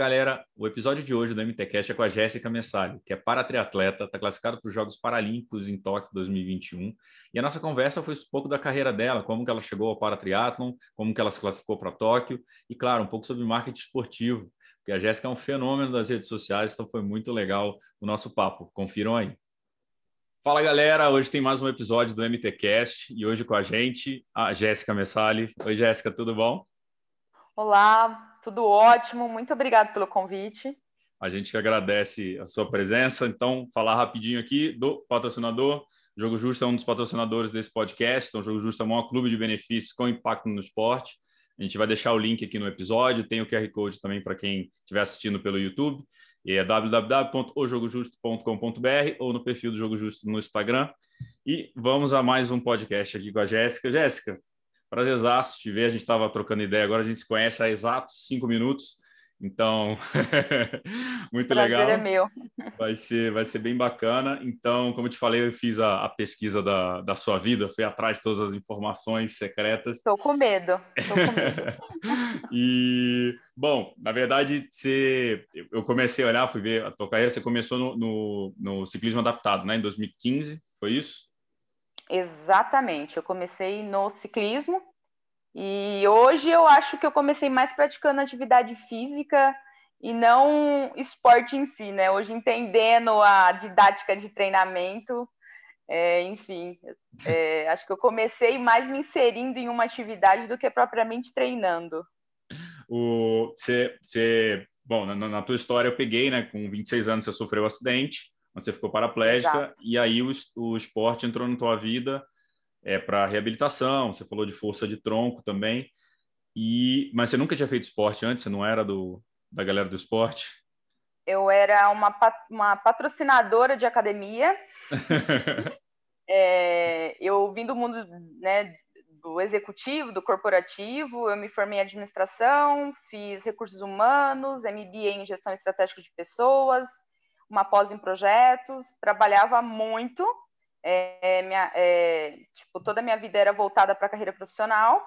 Galera, o episódio de hoje do MTCast é com a Jéssica Messali, que é paratriatleta, está classificada para os Jogos Paralímpicos em Tóquio 2021. E a nossa conversa foi um pouco da carreira dela, como que ela chegou ao paratriatlon, como que ela se classificou para Tóquio e, claro, um pouco sobre marketing esportivo, porque a Jéssica é um fenômeno das redes sociais, então foi muito legal o nosso papo. Confiram aí. Fala galera, hoje tem mais um episódio do MTCast e hoje com a gente a Jéssica Messali. Oi Jéssica, tudo bom? Olá, tudo ótimo. Muito obrigado pelo convite. A gente agradece a sua presença. Então, falar rapidinho aqui do patrocinador. Jogo Justo é um dos patrocinadores desse podcast. Então, Jogo Justo é o maior clube de benefícios com impacto no esporte. A gente vai deixar o link aqui no episódio. Tem o QR Code também para quem estiver assistindo pelo YouTube. E é www.ojogojusto.com.br ou no perfil do Jogo Justo no Instagram. E vamos a mais um podcast aqui com a Jéssica. Jéssica, Prazerzaço te ver, a gente estava trocando ideia, agora a gente se conhece há exatos cinco minutos, então muito Prazer legal. é meu. Vai ser, vai ser bem bacana. Então, como eu te falei, eu fiz a, a pesquisa da, da sua vida, fui atrás de todas as informações secretas. Estou com medo, estou com medo. e, bom, na verdade, você, eu comecei a olhar, fui ver a tua carreira, você começou no, no, no ciclismo adaptado, né, em 2015, foi isso? Exatamente, eu comecei no ciclismo e hoje eu acho que eu comecei mais praticando atividade física e não esporte em si, né? Hoje entendendo a didática de treinamento, é, enfim, é, acho que eu comecei mais me inserindo em uma atividade do que propriamente treinando. O, você, você, bom, na, na tua história eu peguei, né? Com 26 anos você sofreu um acidente onde você ficou paraplégica, Exato. e aí o, o esporte entrou na tua vida é, para reabilitação, você falou de força de tronco também, e mas você nunca tinha feito esporte antes, você não era do, da galera do esporte? Eu era uma, uma patrocinadora de academia. é, eu vim do mundo né, do executivo, do corporativo, eu me formei em administração, fiz recursos humanos, MBA em gestão estratégica de pessoas, uma pós em projetos, trabalhava muito, é, minha, é, tipo, toda a minha vida era voltada para a carreira profissional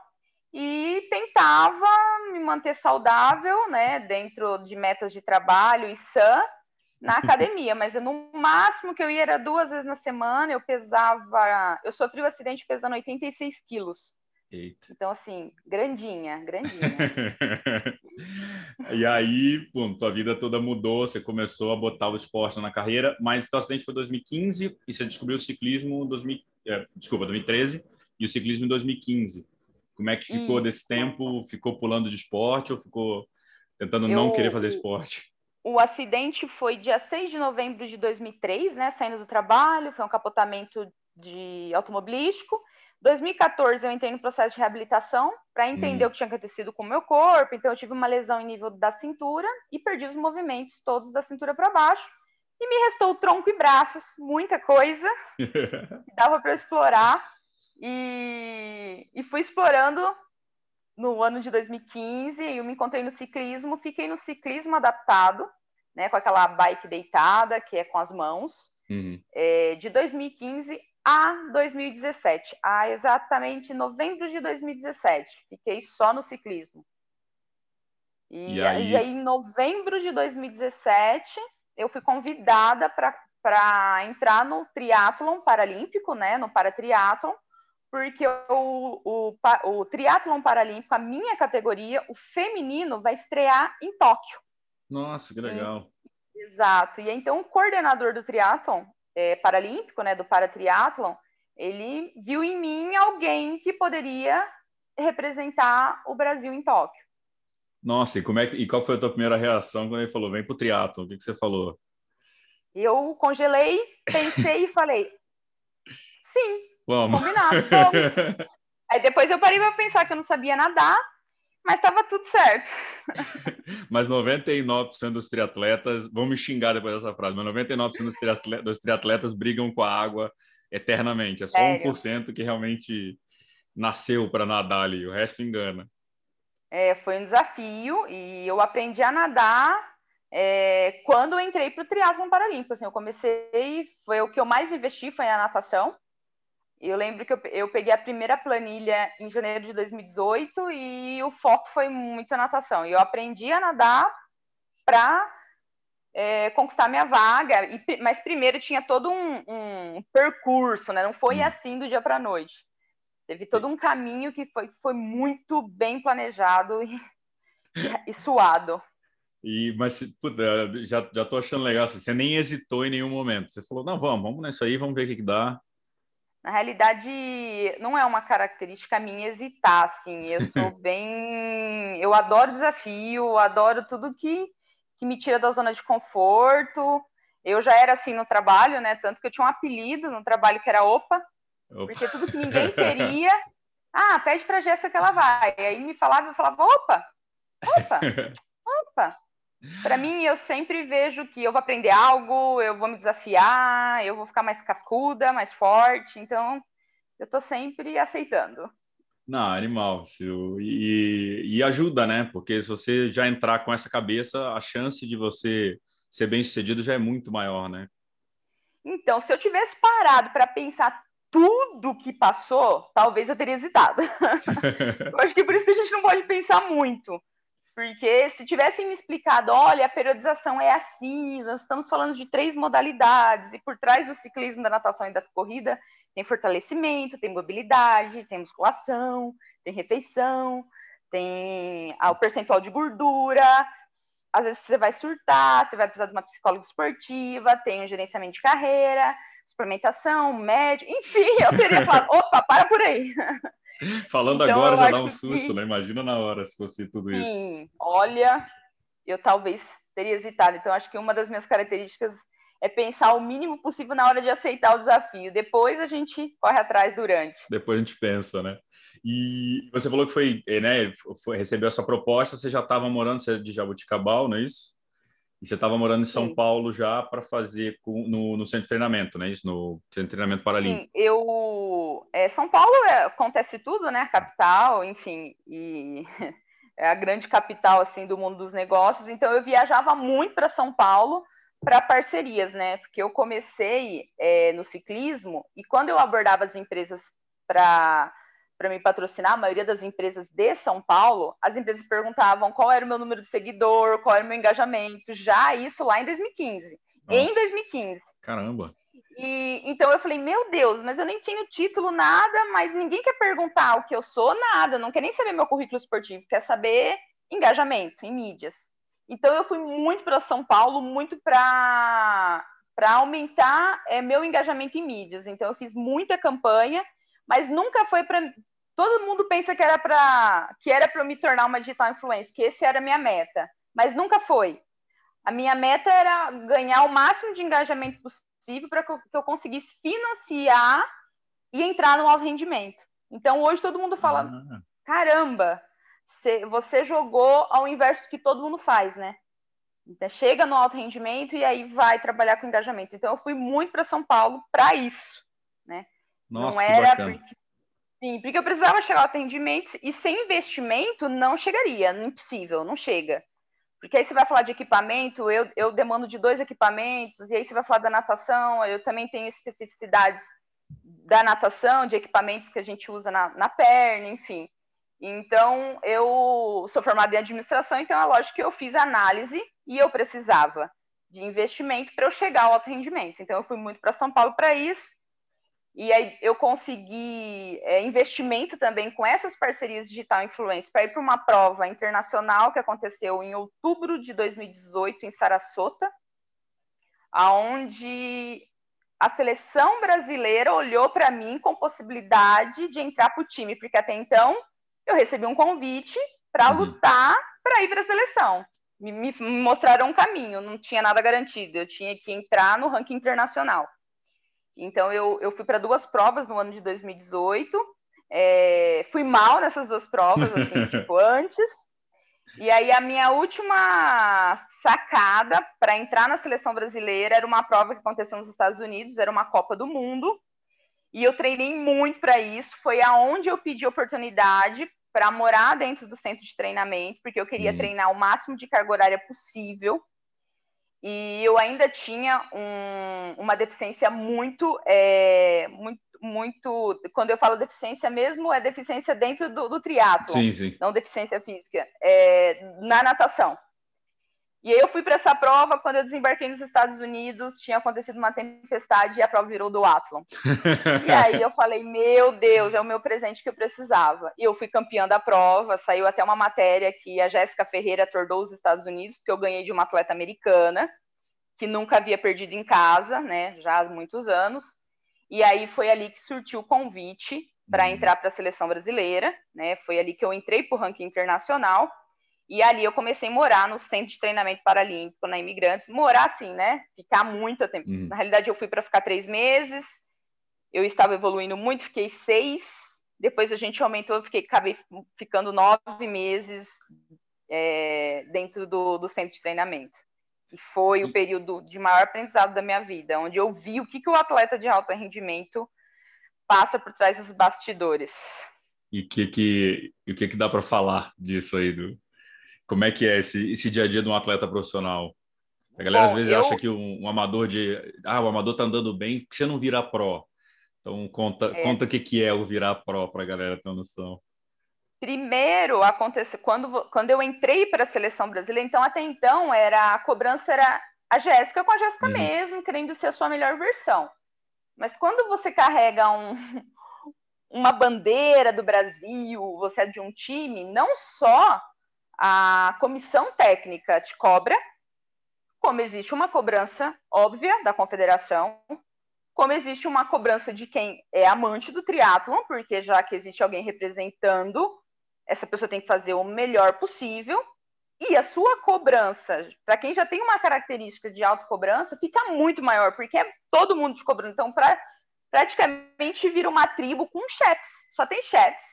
e tentava me manter saudável, né, dentro de metas de trabalho e sã na academia, mas eu, no máximo que eu ia era duas vezes na semana, eu pesava, eu sofri o um acidente pesando 86 quilos. Eita. Então, assim, grandinha, grandinha. e aí, pum, tua vida toda mudou, você começou a botar o esporte na carreira, mas teu acidente foi em 2015 e você descobriu o ciclismo em 2000, é, desculpa, 2013 e o ciclismo em 2015. Como é que ficou Isso. desse tempo? Ficou pulando de esporte ou ficou tentando Eu... não querer fazer esporte? O acidente foi dia 6 de novembro de 2003, né? Saindo do trabalho, foi um capotamento de automobilístico. 2014 eu entrei no processo de reabilitação para entender hum. o que tinha acontecido com o meu corpo. Então eu tive uma lesão em nível da cintura e perdi os movimentos todos da cintura para baixo. E me restou tronco e braços, muita coisa. dava para explorar. E, e fui explorando no ano de 2015. Eu me encontrei no ciclismo, fiquei no ciclismo adaptado, né, com aquela bike deitada, que é com as mãos. Uhum. É, de 2015 a 2017, a exatamente novembro de 2017. Fiquei só no ciclismo. E, e, aí... e aí, em novembro de 2017, eu fui convidada para entrar no triatlon paralímpico, né, no paratriatlon, porque o, o, o triatlon paralímpico, a minha categoria, o feminino, vai estrear em Tóquio. Nossa, que legal. E, exato. E então o coordenador do triatlon é, paralímpico, né, do paratriatlon, ele viu em mim alguém que poderia representar o Brasil em Tóquio. Nossa, e, como é que, e qual foi a tua primeira reação quando ele falou, vem pro triatlon? O que, que você falou? Eu congelei, pensei e falei, sim, vamos. combinado, vamos. Aí depois eu parei para pensar que eu não sabia nadar, mas estava tudo certo. mas 99% dos triatletas, vão me xingar depois dessa frase, mas 99% dos triatletas, dos triatletas brigam com a água eternamente. É só Sério? 1% que realmente nasceu para nadar ali, o resto engana. É, foi um desafio e eu aprendi a nadar é, quando eu entrei para o triatlon paralímpico. Assim, eu comecei, foi o que eu mais investi, foi a natação. Eu lembro que eu, eu peguei a primeira planilha em janeiro de 2018 e o foco foi muito a natação. E eu aprendi a nadar para é, conquistar minha vaga, e, mas primeiro tinha todo um, um percurso, né? Não foi hum. assim do dia para a noite. Teve todo um caminho que foi, foi muito bem planejado e, e suado. E, mas puta, já, já tô achando legal, assim, você nem hesitou em nenhum momento. Você falou, não, vamos, vamos nessa aí, vamos ver o que, que dá. Na realidade, não é uma característica minha hesitar, assim. Eu sou bem. Eu adoro desafio, adoro tudo que, que me tira da zona de conforto. Eu já era assim no trabalho, né? Tanto que eu tinha um apelido no trabalho que era Opa, Opa. porque tudo que ninguém queria. Ah, pede pra Jéssica que ela vai. E aí me falava, eu falava, opa, opa, opa. Para mim, eu sempre vejo que eu vou aprender algo, eu vou me desafiar, eu vou ficar mais cascuda, mais forte. Então, eu estou sempre aceitando. Não, animal. E, e ajuda, né? Porque se você já entrar com essa cabeça, a chance de você ser bem sucedido já é muito maior, né? Então, se eu tivesse parado para pensar tudo que passou, talvez eu teria hesitado. eu acho que por isso que a gente não pode pensar muito. Porque se tivessem me explicado, olha, a periodização é assim, nós estamos falando de três modalidades, e por trás do ciclismo, da natação e da corrida, tem fortalecimento, tem mobilidade, tem musculação, tem refeição, tem o percentual de gordura, às vezes você vai surtar, você vai precisar de uma psicóloga esportiva, tem um gerenciamento de carreira, suplementação, médico, enfim, eu teria falado, opa, para por aí. Falando então, agora já dá um susto, que... né? Imagina na hora se fosse tudo isso. Sim, olha, eu talvez teria hesitado. Então, acho que uma das minhas características é pensar o mínimo possível na hora de aceitar o desafio. Depois a gente corre atrás durante. Depois a gente pensa, né? E você falou que foi, né? Foi, recebeu essa proposta, você já estava morando você é de Jabuticabal, não é isso? E você estava morando em São Sim. Paulo já para fazer no, no, centro de treinamento, né? Isso, no centro de treinamento paralímpico. Sim, eu... É, São Paulo é, acontece tudo, né? Capital, enfim, e é a grande capital, assim, do mundo dos negócios. Então, eu viajava muito para São Paulo para parcerias, né? Porque eu comecei é, no ciclismo e quando eu abordava as empresas para para me patrocinar, a maioria das empresas de São Paulo, as empresas perguntavam qual era o meu número de seguidor, qual era o meu engajamento, já isso lá em 2015. Nossa. Em 2015. Caramba. E então eu falei, meu Deus, mas eu nem tinha o título, nada, mas ninguém quer perguntar o que eu sou, nada, não quer nem saber meu currículo esportivo, quer saber engajamento em mídias. Então eu fui muito para São Paulo, muito para para aumentar é, meu engajamento em mídias. Então eu fiz muita campanha mas nunca foi para todo mundo pensa que era para que era para eu me tornar uma digital influencer, que esse era a minha meta, mas nunca foi. A minha meta era ganhar o máximo de engajamento possível para que eu conseguisse financiar e entrar no alto rendimento. Então hoje todo mundo fala: ah. caramba, você jogou ao inverso do que todo mundo faz, né? Então, chega no alto rendimento e aí vai trabalhar com engajamento. Então eu fui muito para São Paulo para isso, né? Nossa, não era porque, sim, porque eu precisava chegar ao atendimento e sem investimento não chegaria, impossível, não chega. Porque aí você vai falar de equipamento, eu, eu demando de dois equipamentos, e aí você vai falar da natação, eu também tenho especificidades da natação, de equipamentos que a gente usa na, na perna, enfim. Então, eu sou formada em administração, então é lógico que eu fiz análise e eu precisava de investimento para eu chegar ao alto rendimento. Então, eu fui muito para São Paulo para isso. E aí eu consegui é, investimento também com essas parcerias digital influência para ir para uma prova internacional que aconteceu em outubro de 2018 em Sarasota, aonde a seleção brasileira olhou para mim com possibilidade de entrar para o time, porque até então eu recebi um convite para uhum. lutar para ir para a seleção. Me, me mostraram um caminho, não tinha nada garantido, eu tinha que entrar no ranking internacional. Então, eu, eu fui para duas provas no ano de 2018. É, fui mal nessas duas provas, assim, tipo, antes. E aí a minha última sacada para entrar na seleção brasileira era uma prova que aconteceu nos Estados Unidos, era uma Copa do Mundo. E eu treinei muito para isso, foi aonde eu pedi oportunidade para morar dentro do centro de treinamento, porque eu queria hum. treinar o máximo de carga horária possível. E eu ainda tinha um, uma deficiência muito, é, muito, muito. Quando eu falo deficiência mesmo, é deficiência dentro do, do triatlo, sim, sim. não deficiência física, é, na natação. E aí eu fui para essa prova, quando eu desembarquei nos Estados Unidos, tinha acontecido uma tempestade e a prova virou do Athlon. e aí eu falei, meu Deus, é o meu presente que eu precisava. E eu fui campeã da prova, saiu até uma matéria que a Jéssica Ferreira tordou os Estados Unidos, porque eu ganhei de uma atleta americana, que nunca havia perdido em casa, né, já há muitos anos. E aí foi ali que surtiu o convite para uhum. entrar para a seleção brasileira, né? Foi ali que eu entrei para o ranking internacional e ali eu comecei a morar no centro de treinamento paralímpico na Imigrantes. Morar assim, né? Ficar muito tempo. Uhum. Na realidade, eu fui para ficar três meses. Eu estava evoluindo muito, fiquei seis. Depois a gente aumentou, fiquei, acabei ficando nove meses é, dentro do, do centro de treinamento. E foi o período de maior aprendizado da minha vida, onde eu vi o que, que o atleta de alto rendimento passa por trás dos bastidores. E que que, o que, que dá para falar disso aí, do, como é que é esse, esse dia a dia de um atleta profissional? A galera Bom, às vezes eu... acha que um, um, amador de. Ah, o amador tá andando bem, que você não virar pró? Então conta, é. conta o que, que é o virar pró para a galera ter uma noção. Primeiro aconteceu quando, quando eu entrei para a seleção brasileira, então até então era a cobrança era a Jéssica com a Jéssica uhum. mesmo, querendo ser a sua melhor versão. Mas quando você carrega um, uma bandeira do Brasil, você é de um time, não só a comissão técnica te cobra, como existe uma cobrança óbvia da confederação, como existe uma cobrança de quem é amante do triatlon, porque já que existe alguém representando, essa pessoa tem que fazer o melhor possível, e a sua cobrança, para quem já tem uma característica de autocobrança, fica muito maior, porque é todo mundo te cobrando. Então, pra, praticamente vira uma tribo com chefes, só tem chefes.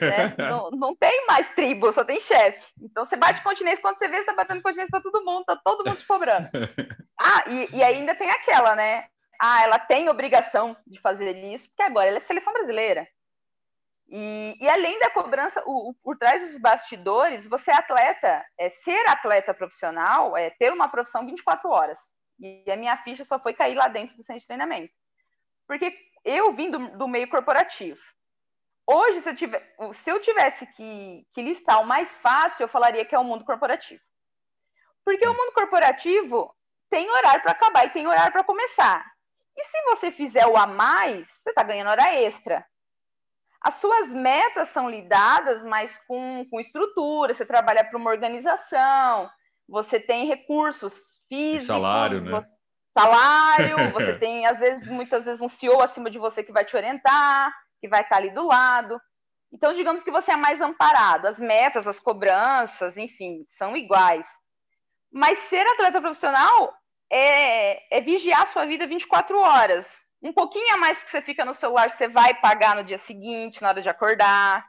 Né? não, não, tem mais tribo, só tem chefe. Então você bate continência, quando você vê, você tá batendo continência para todo mundo, tá todo mundo te cobrando. Ah, e, e ainda tem aquela, né? Ah, ela tem obrigação de fazer isso, porque agora ela é seleção brasileira. E, e além da cobrança, o, o, por trás dos bastidores, você é atleta, é, ser atleta profissional é ter uma profissão 24 horas. E a minha ficha só foi cair lá dentro do centro de treinamento. Porque eu vim do, do meio corporativo. Hoje, se eu, tiver, se eu tivesse que, que listar o mais fácil, eu falaria que é o mundo corporativo. Porque o mundo corporativo tem horário para acabar e tem horário para começar. E se você fizer o a mais, você está ganhando hora extra. As suas metas são lidadas, mas com, com estrutura. Você trabalha para uma organização, você tem recursos físicos, salário, né? Você, salário, você tem, às vezes, muitas vezes, um CEO acima de você que vai te orientar que vai estar ali do lado. Então, digamos que você é mais amparado. As metas, as cobranças, enfim, são iguais. Mas ser atleta profissional é, é vigiar a sua vida 24 horas. Um pouquinho a mais que você fica no celular, você vai pagar no dia seguinte, na hora de acordar.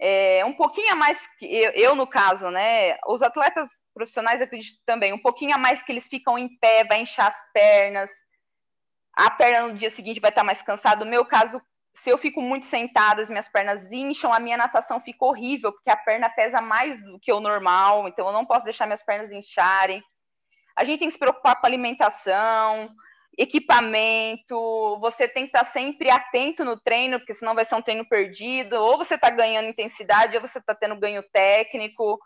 É, um pouquinho a mais que eu, eu, no caso, né? Os atletas profissionais acredito também, um pouquinho a mais que eles ficam em pé, vai inchar as pernas. A perna no dia seguinte vai estar mais cansada. No meu caso, se eu fico muito sentada, as minhas pernas incham, a minha natação fica horrível, porque a perna pesa mais do que o normal, então eu não posso deixar minhas pernas incharem. A gente tem que se preocupar com alimentação, equipamento, você tem que estar sempre atento no treino, porque senão vai ser um treino perdido, ou você está ganhando intensidade, ou você está tendo ganho técnico,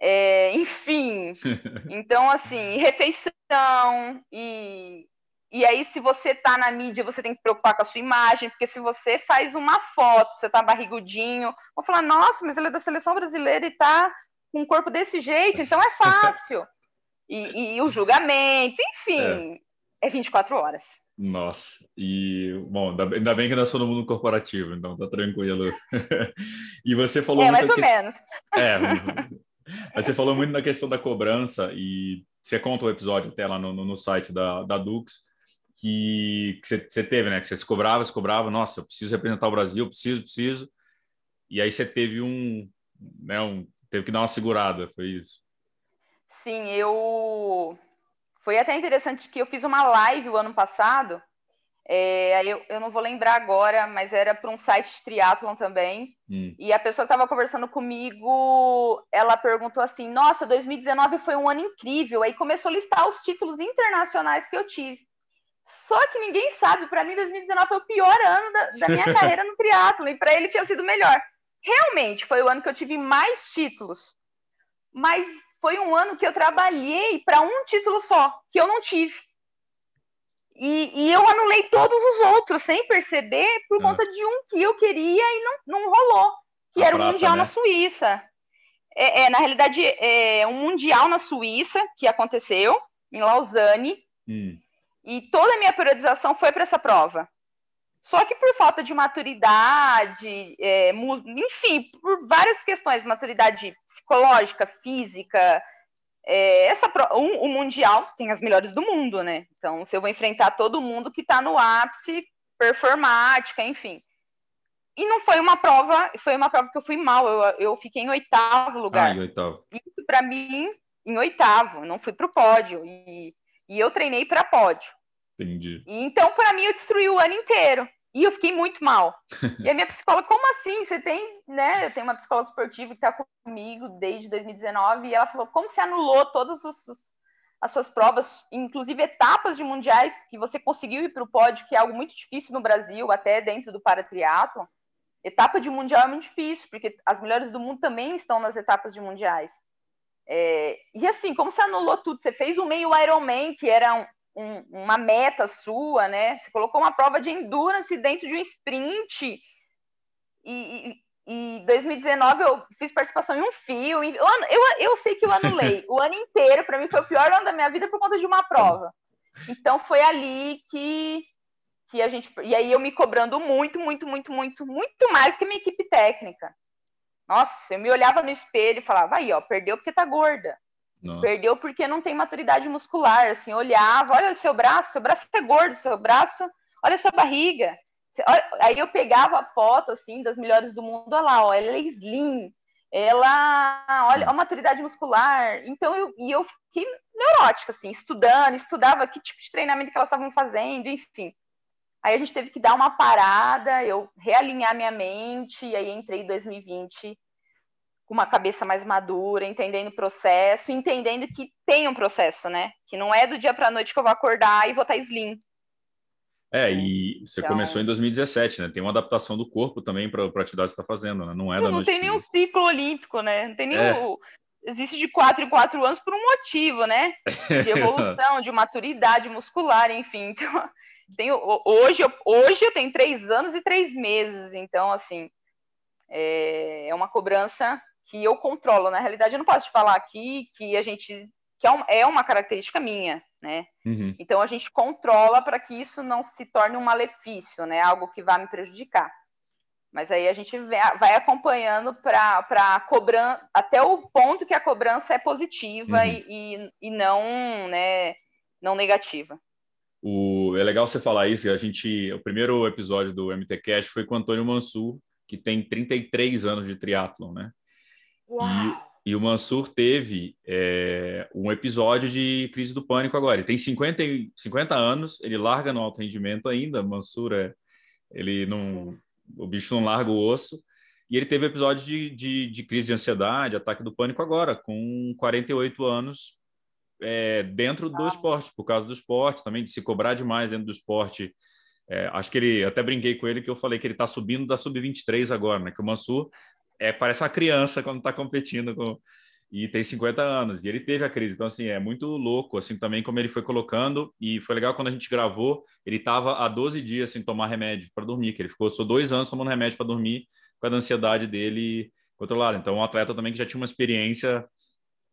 é, enfim. Então, assim, refeição e e aí, se você tá na mídia, você tem que preocupar com a sua imagem, porque se você faz uma foto, você tá barrigudinho, vou falar, nossa, mas ele é da seleção brasileira e tá com um corpo desse jeito, então é fácil. e, e, o julgamento, enfim, é. é 24 horas. Nossa, e bom, ainda bem que ainda sou no mundo corporativo, então tá tranquilo. e você falou. É, mais ou que... menos. É, você falou muito na questão da cobrança, e você conta o episódio até lá no, no site da, da Dux que, você teve, né? Que você se cobrava, se cobrava, nossa, eu preciso representar o Brasil, preciso, preciso. E aí você teve um, né, um teve que dar uma segurada, foi isso? Sim, eu. Foi até interessante que eu fiz uma live o ano passado. É, eu, eu não vou lembrar agora, mas era para um site de triatlon também. Hum. E a pessoa que estava conversando comigo, ela perguntou assim: Nossa, 2019 foi um ano incrível. Aí começou a listar os títulos internacionais que eu tive. Só que ninguém sabe, para mim 2019 foi o pior ano da, da minha carreira no triatlo e para ele tinha sido melhor. Realmente foi o ano que eu tive mais títulos, mas foi um ano que eu trabalhei para um título só, que eu não tive. E, e, eu anulei todos os outros sem perceber por é. conta de um que eu queria e não, não rolou, que A era o um Mundial né? na Suíça. É, é, na realidade, é um Mundial na Suíça que aconteceu, em Lausanne. Hum. E toda a minha periodização foi para essa prova. Só que por falta de maturidade, é, enfim, por várias questões, maturidade psicológica, física, é, essa um, o mundial tem as melhores do mundo, né? Então, se eu vou enfrentar todo mundo que está no ápice, performática, enfim. E não foi uma prova, foi uma prova que eu fui mal. Eu, eu fiquei em oitavo lugar. Ah, em oitavo. Isso para mim, em oitavo, não fui para o pódio. E e eu treinei para pódio. Entendi. Então, para mim, eu destruí o ano inteiro. E eu fiquei muito mal. e a minha psicóloga, como assim? Você tem, né? Eu tenho uma psicóloga esportiva que está comigo desde 2019 e ela falou: como você anulou todas as suas provas, inclusive etapas de mundiais que você conseguiu ir para o pódio, que é algo muito difícil no Brasil, até dentro do paratriatlo. Etapa de mundial é muito difícil, porque as melhores do mundo também estão nas etapas de mundiais. É, e assim, como você anulou tudo? Você fez o meio Ironman, que era um, um, uma meta sua, né? Você colocou uma prova de endurance dentro de um sprint. E, e, 2019 eu fiz participação em um filme. Eu, eu, eu sei que eu anulei. o ano inteiro, para mim, foi o pior ano da minha vida por conta de uma prova. Então foi ali que, que a gente. E aí eu me cobrando muito, muito, muito, muito, muito mais que a minha equipe técnica. Nossa, eu me olhava no espelho e falava, aí, ó, perdeu porque tá gorda. Nossa. Perdeu porque não tem maturidade muscular. Assim, olhava, olha o seu braço, seu braço é gordo, seu braço, olha a sua barriga. Aí eu pegava a foto, assim, das melhores do mundo, olha lá, ó, ela é slim, ela, olha, a maturidade muscular. Então, eu, e eu fiquei neurótica, assim, estudando, estudava que tipo de treinamento que elas estavam fazendo, enfim. Aí a gente teve que dar uma parada, eu realinhar minha mente, e aí entrei em 2020 com uma cabeça mais madura, entendendo o processo, entendendo que tem um processo, né? Que não é do dia para a noite que eu vou acordar e vou estar tá slim. É, e você então... começou em 2017, né? Tem uma adaptação do corpo também para a atividade que você está fazendo, né? Não é não, da noite. Não tem nenhum ciclo olímpico, né? Não tem nenhum. É. Existe de quatro em quatro anos por um motivo, né? De evolução, de maturidade muscular, enfim. Então, tenho, hoje, hoje eu tenho três anos e três meses, então, assim, é, é uma cobrança que eu controlo. Na realidade, eu não posso te falar aqui que a gente que é, é uma característica minha, né? Uhum. Então a gente controla para que isso não se torne um malefício, né? Algo que vá me prejudicar. Mas aí a gente vai acompanhando para cobrar até o ponto que a cobrança é positiva uhum. e, e, e, não, né, não negativa. O, é legal você falar isso, a gente, o primeiro episódio do MT Cash foi com o Antônio Mansur, que tem 33 anos de triatlon, né? E, e, o Mansur teve é, um episódio de crise do pânico agora. Ele tem 50, 50 anos, ele larga no alto rendimento ainda. Mansur é, ele não, o bicho não larga o osso. E ele teve episódio de, de, de crise de ansiedade, ataque do pânico agora, com 48 anos, é, dentro do esporte, por causa do esporte, também de se cobrar demais dentro do esporte. É, acho que ele, até brinquei com ele que eu falei que ele está subindo da sub-23 agora, né? Que o Mansur é, parece uma criança quando está competindo com, e tem 50 anos, e ele teve a crise. Então, assim, é muito louco, assim, também como ele foi colocando, e foi legal quando a gente gravou, ele estava há 12 dias sem tomar remédio para dormir, que ele ficou só dois anos tomando remédio para dormir, com a ansiedade dele controlada. Então, um atleta também que já tinha uma experiência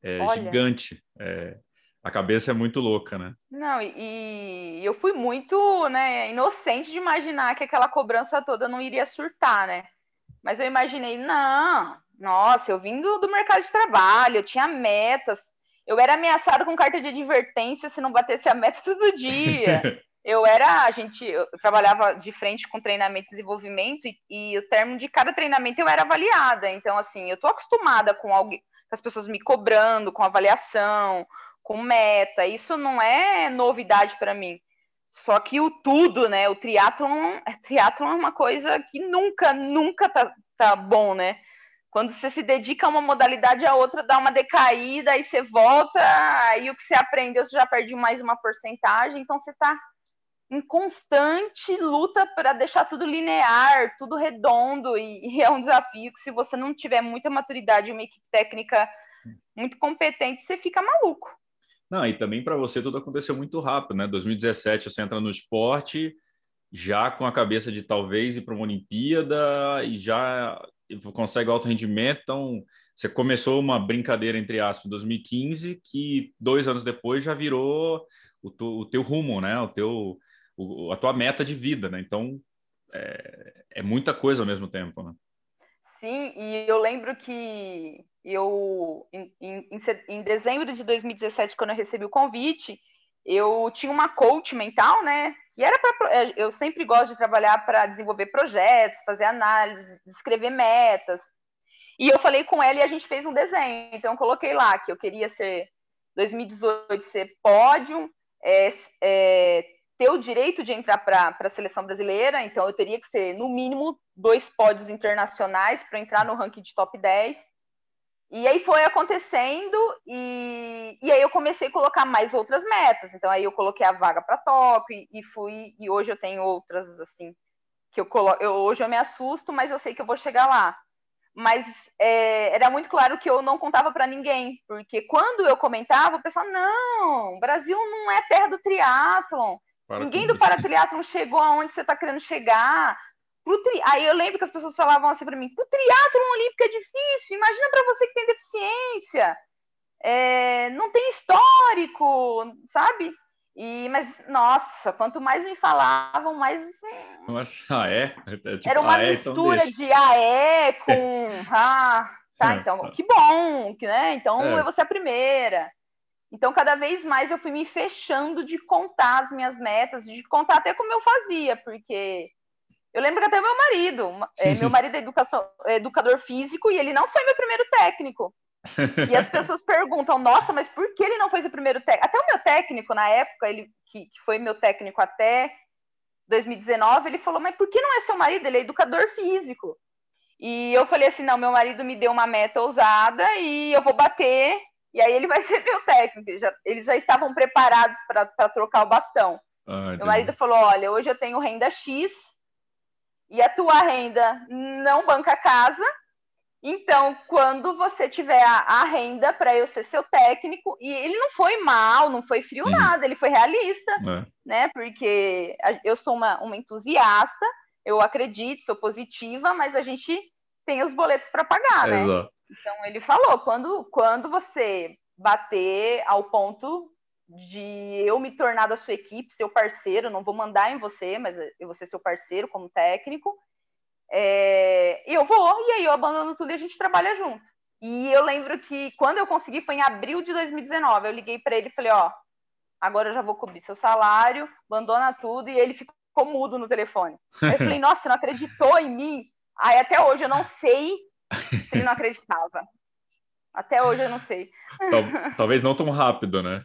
é, gigante. É, a cabeça é muito louca, né? Não, e, e, eu fui muito né, inocente de imaginar que aquela cobrança toda não iria surtar, né? Mas eu imaginei, não, nossa, eu vim do, do mercado de trabalho, eu tinha metas, eu era ameaçado com carta de advertência se não batesse a meta todo dia. eu era, a gente, eu trabalhava de frente com treinamento e desenvolvimento e, e o termo de cada treinamento eu era avaliada. Então, assim, eu tô acostumada com alguém as pessoas me cobrando com avaliação, com meta. Isso não é novidade para mim. Só que o tudo, né? O triatlon, triatlon é uma coisa que nunca, nunca tá, tá bom, né? Quando você se dedica a uma modalidade, a outra dá uma decaída, aí você volta, aí o que você aprendeu, você já perde mais uma porcentagem, então você está em constante luta para deixar tudo linear, tudo redondo, e, e, é um desafio que se você não tiver muita maturidade, uma equipe técnica muito competente, você fica maluco. Não, e também para você tudo aconteceu muito rápido, né? 2017 você entra no esporte, já com a cabeça de talvez ir para uma Olimpíada e já consegue alto rendimento. Então, você começou uma brincadeira, entre aspas, em 2015, que dois anos depois já virou o, o teu rumo, né? O teu, o, a tua meta de vida, né? Então, é, é muita coisa ao mesmo tempo, né? Sim, e eu lembro que eu, em, em, em dezembro de 2017, quando eu recebi o convite, eu tinha uma coach mental, né? Que era para. É, eu sempre gosto de trabalhar para desenvolver projetos, fazer análise, escrever metas. E eu falei com ela e a gente fez um desenho. Então, eu coloquei lá que eu queria ser 2018 ser pódio, é, é, ter o direito de entrar para a seleção brasileira. Então, eu teria que ser, no mínimo, dois pódios internacionais para entrar no ranking de top 10. E aí foi acontecendo, e, e aí eu comecei a colocar mais outras metas. Então aí eu coloquei a vaga para top e, e, fui, e hoje eu tenho outras assim, que eu coloco. Eu, hoje eu me assusto, mas eu sei que eu vou chegar lá. Mas é, era muito claro que eu não contava para ninguém, porque quando eu comentava, o pessoal, não, o Brasil não é terra do triatlon. Ninguém do paratriatlon chegou aonde você está querendo chegar. Tri... Aí eu lembro que as pessoas falavam assim para mim: o triatlo olímpico é difícil, imagina para você que tem deficiência, é... não tem histórico, sabe? E, mas, nossa, quanto mais me falavam, mais. Nossa, ah, é? é tipo, Era uma ah, é, então mistura então de AE com. ah, tá, então, que bom, né? Então é. eu vou ser a primeira. Então, cada vez mais eu fui me fechando de contar as minhas metas, de contar até como eu fazia, porque eu lembro que até meu marido, é, meu marido é, educação, é educador físico e ele não foi meu primeiro técnico. E as pessoas perguntam, nossa, mas por que ele não foi seu primeiro técnico? Até o meu técnico, na época, ele que, que, foi meu técnico até 2019, ele falou, mas por que não é seu marido? Ele é educador físico. E eu falei assim, não, meu marido me deu uma meta ousada e eu vou bater, e aí ele vai ser meu técnico. Eles já, eles já estavam preparados para trocar o bastão. Ah, meu marido falou, olha, hoje eu tenho renda X, e a tua renda não banca casa. Então, quando você tiver a, a renda para eu ser seu técnico, e ele não foi mal, não foi frio, uhum. nada, ele foi realista, é. né? Porque eu sou uma, uma entusiasta, eu acredito, sou positiva, mas a gente tem os boletos para pagar, né? Exato. Então ele falou, quando, quando você bater ao ponto de eu me tornar da sua equipe, seu parceiro, não vou mandar em você, mas eu vou ser seu parceiro como técnico. É, eu vou, e aí eu abandono tudo e a gente trabalha junto. E eu lembro que quando eu consegui foi em abril de 2019. Eu liguei para ele e falei: Ó, agora eu já vou cobrir seu salário, abandona tudo. E ele ficou mudo no telefone. Aí eu falei: Nossa, você não acreditou em mim? Aí até hoje eu não sei se ele não acreditava. Até hoje eu não sei. Talvez não tão rápido, né?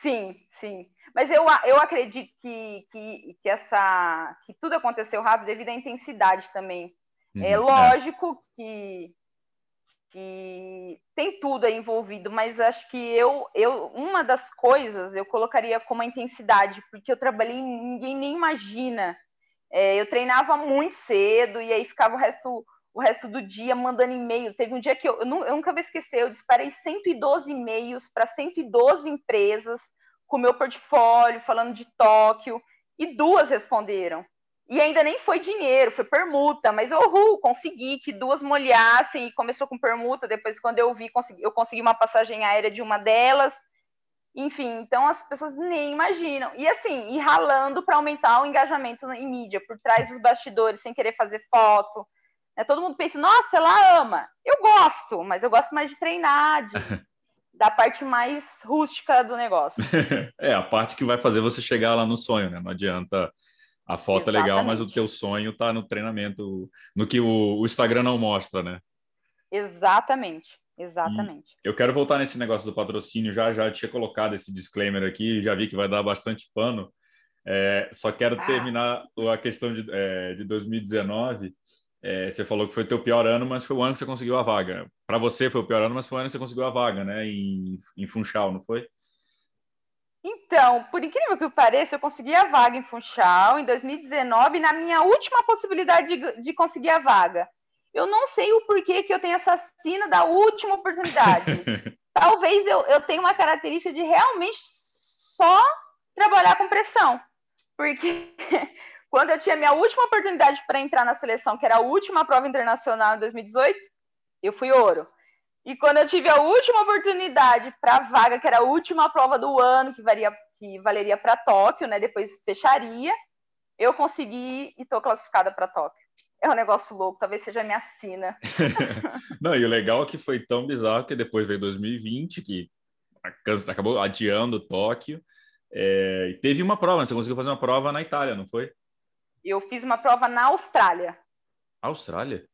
Sim, sim. Mas eu, eu acredito que, que, que, essa, que tudo aconteceu rápido devido à intensidade também. Uhum, é lógico é. Que, que tem tudo aí envolvido, mas acho que eu, eu uma das coisas eu colocaria como a intensidade, porque eu trabalhei, ninguém nem imagina. É, eu treinava muito cedo e aí ficava o resto o resto do dia mandando e-mail. Teve um dia que eu, eu, nunca vou esquecer, eu disparei 112 e-mails para 112 empresas com meu portfólio, falando de Tóquio, e duas responderam. E ainda nem foi dinheiro, foi permuta, mas eu consegui que duas molhassem e começou com permuta. Depois, quando eu vi, consegui, eu consegui uma passagem aérea de uma delas. Enfim, então as pessoas nem imaginam. E assim, e ralando para aumentar o engajamento em mídia, por trás dos bastidores, sem querer fazer foto, né? Todo mundo pensa, nossa, ela ama. Eu gosto, mas eu gosto mais de treinar, de, da parte mais rústica do negócio. é, a parte que vai fazer você chegar lá no sonho, né? Não adianta. A foto Exatamente. é legal, mas o teu sonho tá no treinamento, no que o, o Instagram não mostra, né? Exatamente. Exatamente. E eu quero voltar nesse negócio do patrocínio, já já tinha colocado esse disclaimer aqui, já vi que vai dar bastante pano. É, só quero ah. terminar a questão de, é, de 2019. É, você falou que foi teu pior ano, mas foi o ano que você conseguiu a vaga. Para você foi o pior ano, mas foi o ano que você conseguiu a vaga, né? Em, em Funchal, não foi? Então, por incrível que pareça, eu consegui a vaga em Funchal em 2019, na minha última possibilidade de, de conseguir a vaga. Eu não sei o porquê que eu tenho essa sina da última oportunidade. Talvez eu, eu tenha uma característica de realmente só trabalhar com pressão. Porque quando eu tinha minha última oportunidade para entrar na seleção, que era a última prova internacional em 2018, eu fui ouro. E quando eu tive a última oportunidade para a vaga, que era a última prova do ano, que, varia, que valeria para Tóquio, né? Depois fecharia, eu consegui e estou classificada para Tóquio é um negócio louco, talvez seja a minha sina. Não, e o legal é que foi tão bizarro que depois veio 2020, que acabou adiando Tóquio, é, e teve uma prova, né? você conseguiu fazer uma prova na Itália, não foi? Eu fiz uma prova na Austrália. Austrália?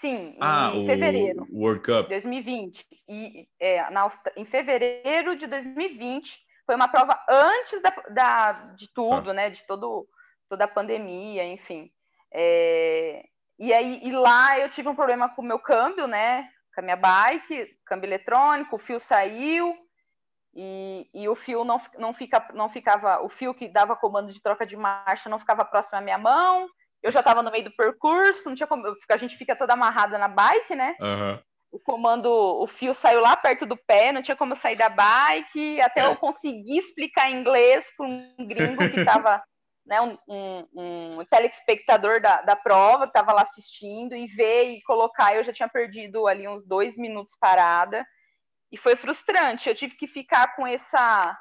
Sim, ah, em fevereiro. World Cup. 2020. E, é, na, em fevereiro de 2020, foi uma prova antes da, da de tudo, ah. né? De todo, toda a pandemia, enfim. É, e aí e lá eu tive um problema com o meu câmbio, né? Com a minha bike, câmbio eletrônico, o fio saiu e, e o fio não, não, fica, não ficava, o fio que dava comando de troca de marcha não ficava próximo à minha mão. Eu já estava no meio do percurso, não tinha como, a gente fica toda amarrada na bike, né? Uhum. O comando, o fio saiu lá perto do pé, não tinha como sair da bike, até é. eu conseguir explicar em inglês para um gringo que estava né, um, um, um telespectador da, da prova que estava lá assistindo e ver e colocar, eu já tinha perdido ali uns dois minutos parada e foi frustrante. Eu tive que ficar com essa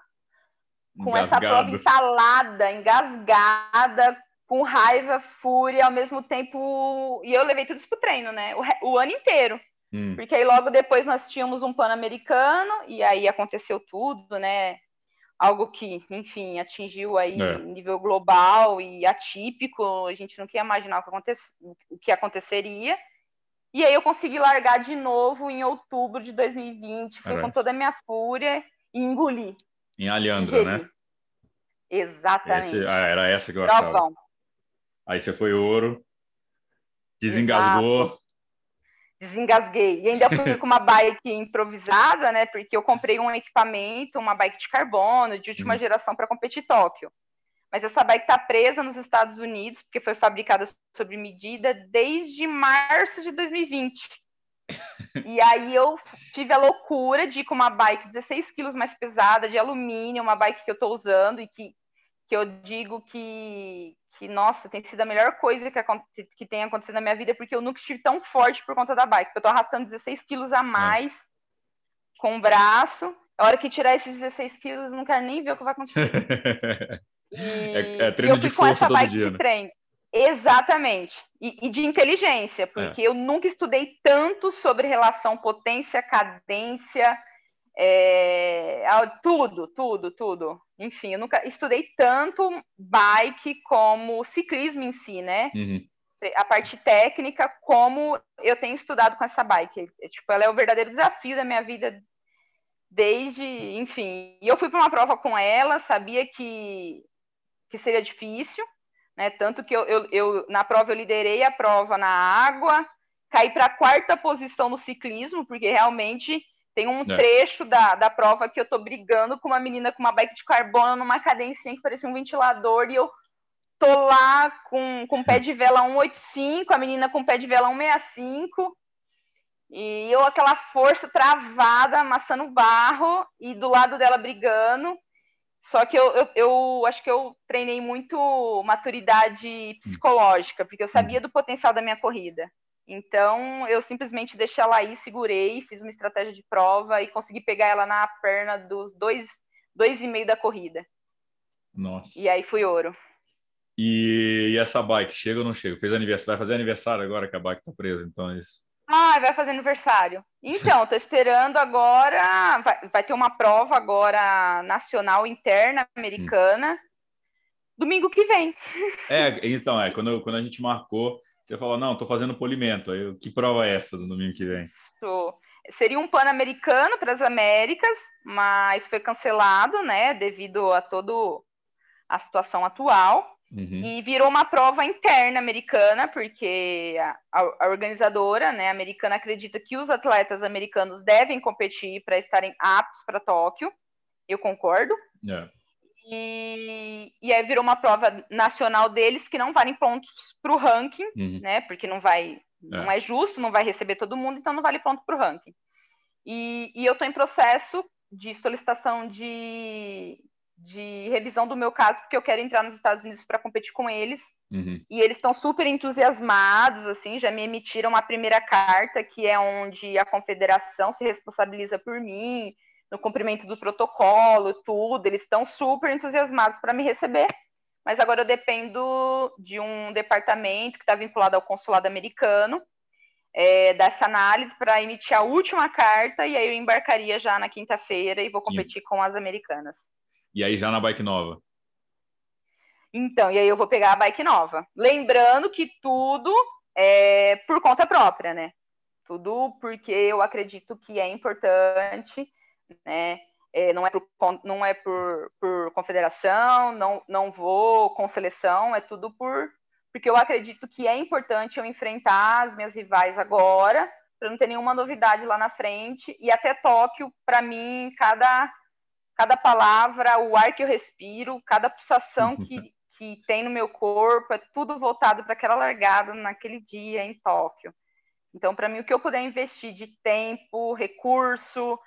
com Engasgado. essa prova entalada, engasgada, com raiva, fúria, ao mesmo tempo. E eu levei tudo isso pro treino, né? O, o ano inteiro. Hum. Porque aí logo depois nós tínhamos um Pan-Americano, e aí aconteceu tudo, né? algo que, enfim, atingiu aí é. nível global e atípico, a gente não queria imaginar o que, aconte o que aconteceria. E aí eu consegui largar de novo em outubro de 2020, fui com toda a minha fúria e engoli. Em Alhandra, né? Exatamente. Esse, ah, era essa que eu achava. Aí você foi ouro, desengasgou, Exato desengasguei. E ainda fui com uma bike improvisada, né? Porque eu comprei um equipamento, uma bike de carbono, de última uhum. geração para competir Tóquio. Mas essa bike está presa nos Estados Unidos, porque foi fabricada sob medida desde março de 2020. e aí eu tive a loucura de ir com uma bike 16 quilos mais pesada, de alumínio, uma bike que eu estou usando e que, que eu digo que, que, nossa, tem sido a melhor coisa que, que tem acontecido na minha vida, porque eu nunca estive tão forte por conta da bike. Eu tô arrastando 16 quilos a mais é. com o braço. A hora que tirar esses 16 quilos, não quero nem ver o que vai acontecer. E, é, é treino de força todo dia, né? treino. Exatamente. E, e, de inteligência, porque é. eu nunca estudei tanto sobre relação potência-cadência, é, tudo, tudo, tudo. Enfim, eu nunca estudei tanto bike como ciclismo em si, né? Uhum. A parte técnica, como eu tenho estudado com essa bike. É, tipo, ela é o verdadeiro desafio da minha vida desde, enfim. E eu fui para uma prova com ela, sabia que, que seria difícil, né? Tanto que eu, eu, eu na prova eu liderei a prova na água, caí para a quarta posição no ciclismo, porque realmente tem um é. trecho da, da prova que eu tô brigando com uma menina com uma bike de carbono numa cadência que parecia um ventilador e eu tô lá com, com pé de vela 185, a menina com pé de vela 165 e eu aquela força travada, amassando barro e do lado dela brigando. Só que eu, eu, eu, acho que eu treinei muito maturidade psicológica, porque eu sabia do potencial da minha corrida. Então, eu simplesmente deixei ela aí, segurei, fiz uma estratégia de prova e consegui pegar ela na perna dos dois, dois e meio da corrida. Nossa. E aí fui ouro. E, e essa bike, chega ou não chega? Fez aniversário, vai fazer aniversário agora que a bike tá presa, então é isso. Ah, vai fazer aniversário. Então, tô esperando agora, vai, vai ter uma prova agora nacional interna americana, hum. domingo que vem. É, então, é, quando, quando a gente marcou, você fala, não, estou fazendo polimento. Aí, que prova é essa do domingo que vem? Isso. seria um Pan-Americano para as Américas, mas foi cancelado, né, devido a toda a situação atual. Uhum. E virou uma prova interna americana, porque a, a, organizadora né, americana acredita que os atletas americanos devem competir para estarem aptos para Tóquio. Eu concordo. É. E, e aí virou uma prova nacional deles que não valem pontos para o ranking, uhum. né? Porque não vai, não é. é justo, não vai receber todo mundo, então não vale ponto para o ranking. E, e eu estou em processo de solicitação de, de revisão do meu caso, porque eu quero entrar nos Estados Unidos para competir com eles. Uhum. E eles estão super entusiasmados, assim, já me emitiram a primeira carta, que é onde a confederação se responsabiliza por mim, no cumprimento do protocolo, tudo. Eles estão super entusiasmados para me receber. Mas agora eu dependo de um departamento que está vinculado ao consulado americano, é, dessa análise para emitir a última carta, e aí eu embarcaria já na quinta-feira e vou competir com as americanas. E aí já na bike nova? Então, e aí eu vou pegar a bike nova. Lembrando que tudo é por conta própria, né? Tudo porque eu acredito que é importante né? É, não é, por, não é por, por confederação, não, não vou com seleção, é tudo por porque eu acredito que é importante eu enfrentar as minhas rivais agora, para não ter nenhuma novidade lá na frente, e até Tóquio, para mim, cada, cada palavra, o ar que eu respiro, cada pulsação que, que tem no meu corpo, é tudo voltado para aquela largada naquele dia em Tóquio. Então, para mim, o que eu puder investir de tempo, recurso,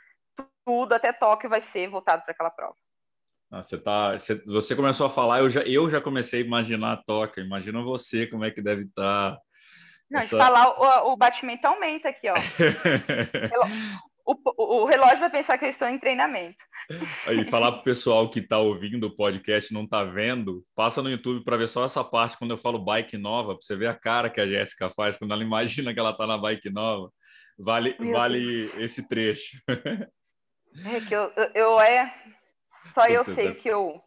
tudo até Tóquio vai ser voltado para aquela prova. Ah, você, tá, você, você, começou a falar, eu já, eu já comecei a imaginar a Tóquio. Imagina você como é que deve estar. Tá Não, essa... falar, o, o batimento aumenta aqui, ó. o, o, relógio vai pensar que eu estou em treinamento. Aí, falar para o pessoal que está ouvindo o podcast não está vendo, passa no YouTube para ver só essa parte quando eu falo bike nova, para você ver a cara que a Jéssica faz quando ela imagina que ela está na bike nova. Vale, vale esse trecho. É que eu, eu, eu é. Só eu sei que eu.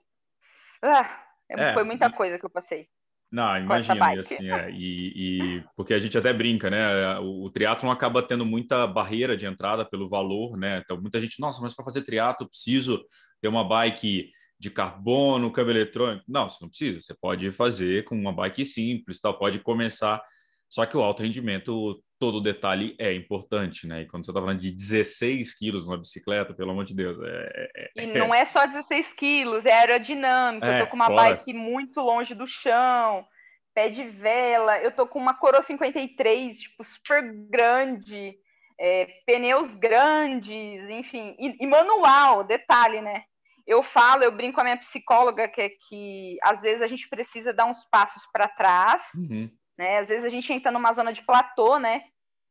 Ah, é, foi muita coisa que eu passei. Não, imagina, assim, é, e, e, porque a gente até brinca, né? O, o triatlon acaba tendo muita barreira de entrada pelo valor, né? Então, muita gente, nossa, mas para fazer triatlo preciso ter uma bike de carbono, câmbio eletrônico. Não, você não precisa, você pode fazer com uma bike simples, tal, pode começar. Só que o alto rendimento todo detalhe é importante, né? E quando você está falando de 16 quilos numa bicicleta, pelo amor de Deus. É, é, é... e não é só 16 quilos, é aerodinâmica. É, eu tô com uma fora. bike muito longe do chão, pé de vela, eu tô com uma Coro 53, tipo, super grande, é, pneus grandes, enfim, e, e manual, detalhe, né? eu falo, eu brinco com a minha psicóloga que, que às vezes a gente precisa dar uns passos para trás, uhum. Né? Às vezes a gente entra numa zona de platô, né?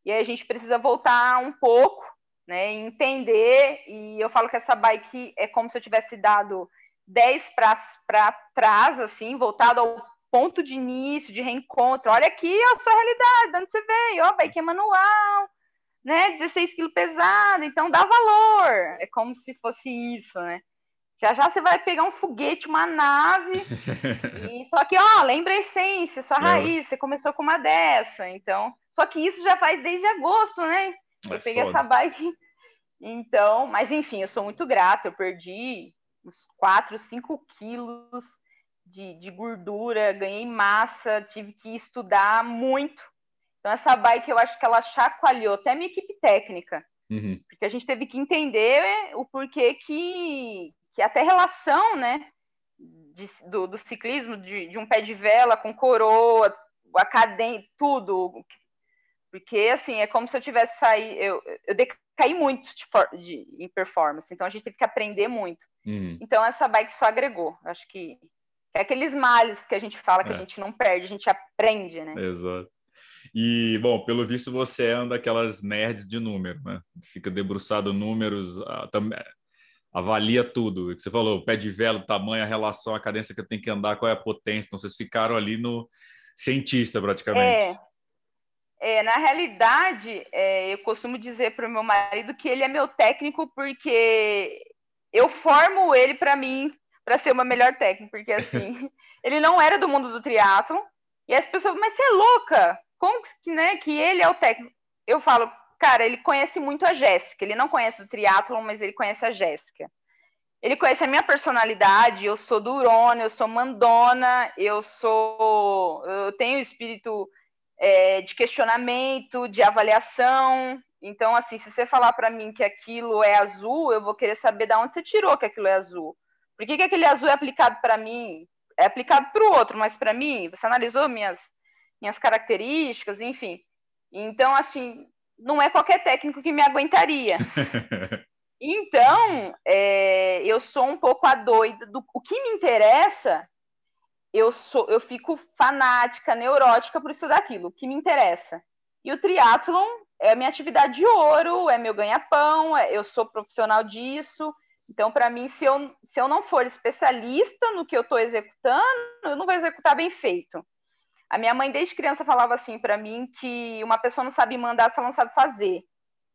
E aí a gente precisa voltar um pouco, né? Entender. E eu falo que essa bike é como se eu tivesse dado 10 para trás, assim, voltado ao ponto de início, de reencontro. Olha aqui a sua realidade, de onde você veio, ó, bike é manual, né? 16 quilos pesado, então dá valor. É como se fosse isso, né? Já já você vai pegar um foguete, uma nave. e, só que, ó, lembra a essência, sua raiz. Você começou com uma dessa. Então, só que isso já faz desde agosto, né? É eu peguei foda. essa bike. Então, mas enfim, eu sou muito grata. Eu perdi uns 4, 5 quilos de, de gordura, ganhei massa, tive que estudar muito. Então, essa bike eu acho que ela chacoalhou até minha equipe técnica. Uhum. Porque a gente teve que entender o porquê que, que até relação, né, de, do, do, ciclismo, de, de, um pé de vela com coroa, a cadência, tudo, porque assim é como se eu tivesse saído, eu, eu decaí muito de, de, em performance, então a gente teve que aprender muito. Uhum. Então essa bike só agregou, acho que é aqueles males que a gente fala que é. a gente não perde, a gente aprende, né? Exato. E, bom, pelo visto você é uma daquelas nerds de número, né? Fica debruçado números, ah, avalia tudo. Você falou, pé de vela, tamanho, a relação, a cadência que eu tenho que andar, qual é a potência. Então, vocês ficaram ali no cientista, praticamente. É, é na realidade, é, eu costumo dizer para o meu marido que ele é meu técnico porque eu formo ele para mim para ser uma melhor técnica, porque assim, ele não era do mundo do triatlo e as pessoas, mas você é louca? Como que, né, que ele é o técnico? Eu falo, cara, ele conhece muito a Jéssica. Ele não conhece o triatlon, mas ele conhece a Jéssica. Ele conhece a minha personalidade. Eu sou durona, eu sou mandona, eu sou, eu tenho espírito é, de questionamento, de avaliação. Então, assim, se você falar para mim que aquilo é azul, eu vou querer saber de onde você tirou que aquilo é azul. Por que, que aquele azul é aplicado para mim? É aplicado para o outro, mas para mim, você analisou minhas, minhas características, enfim. Então, assim, não é qualquer técnico que me aguentaria. Então, é, eu sou um pouco a doida do o que me interessa. Eu sou, eu fico fanática, neurótica por isso daquilo, o que me interessa. E o triatlon é a minha atividade de ouro, é meu ganha-pão, é, eu sou profissional disso. Então, para mim, se eu, se eu não for especialista no que eu estou executando, eu não vou executar bem feito. A minha mãe, desde criança, falava assim para mim que uma pessoa não sabe mandar se ela não sabe fazer.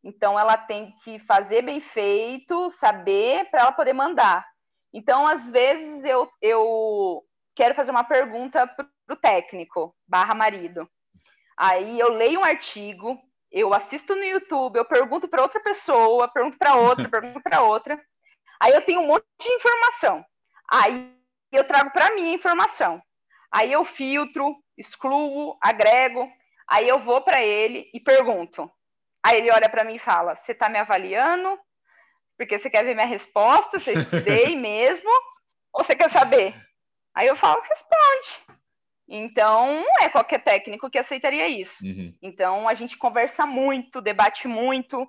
Então, ela tem que fazer bem feito, saber, para ela poder mandar. Então, às vezes, eu, eu quero fazer uma pergunta para o técnico, barra marido. Aí eu leio um artigo, eu assisto no YouTube, eu pergunto para outra pessoa, pergunto para outra, pergunto para outra. Aí eu tenho um monte de informação. Aí eu trago para mim a informação. Aí eu filtro, excluo, agrego, aí eu vou para ele e pergunto. Aí ele olha para mim e fala: Você está me avaliando? Porque você quer ver minha resposta? Você estudei mesmo? Ou você quer saber? Aí eu falo: Responde. Então, não é qualquer técnico que aceitaria isso. Uhum. Então, a gente conversa muito, debate muito.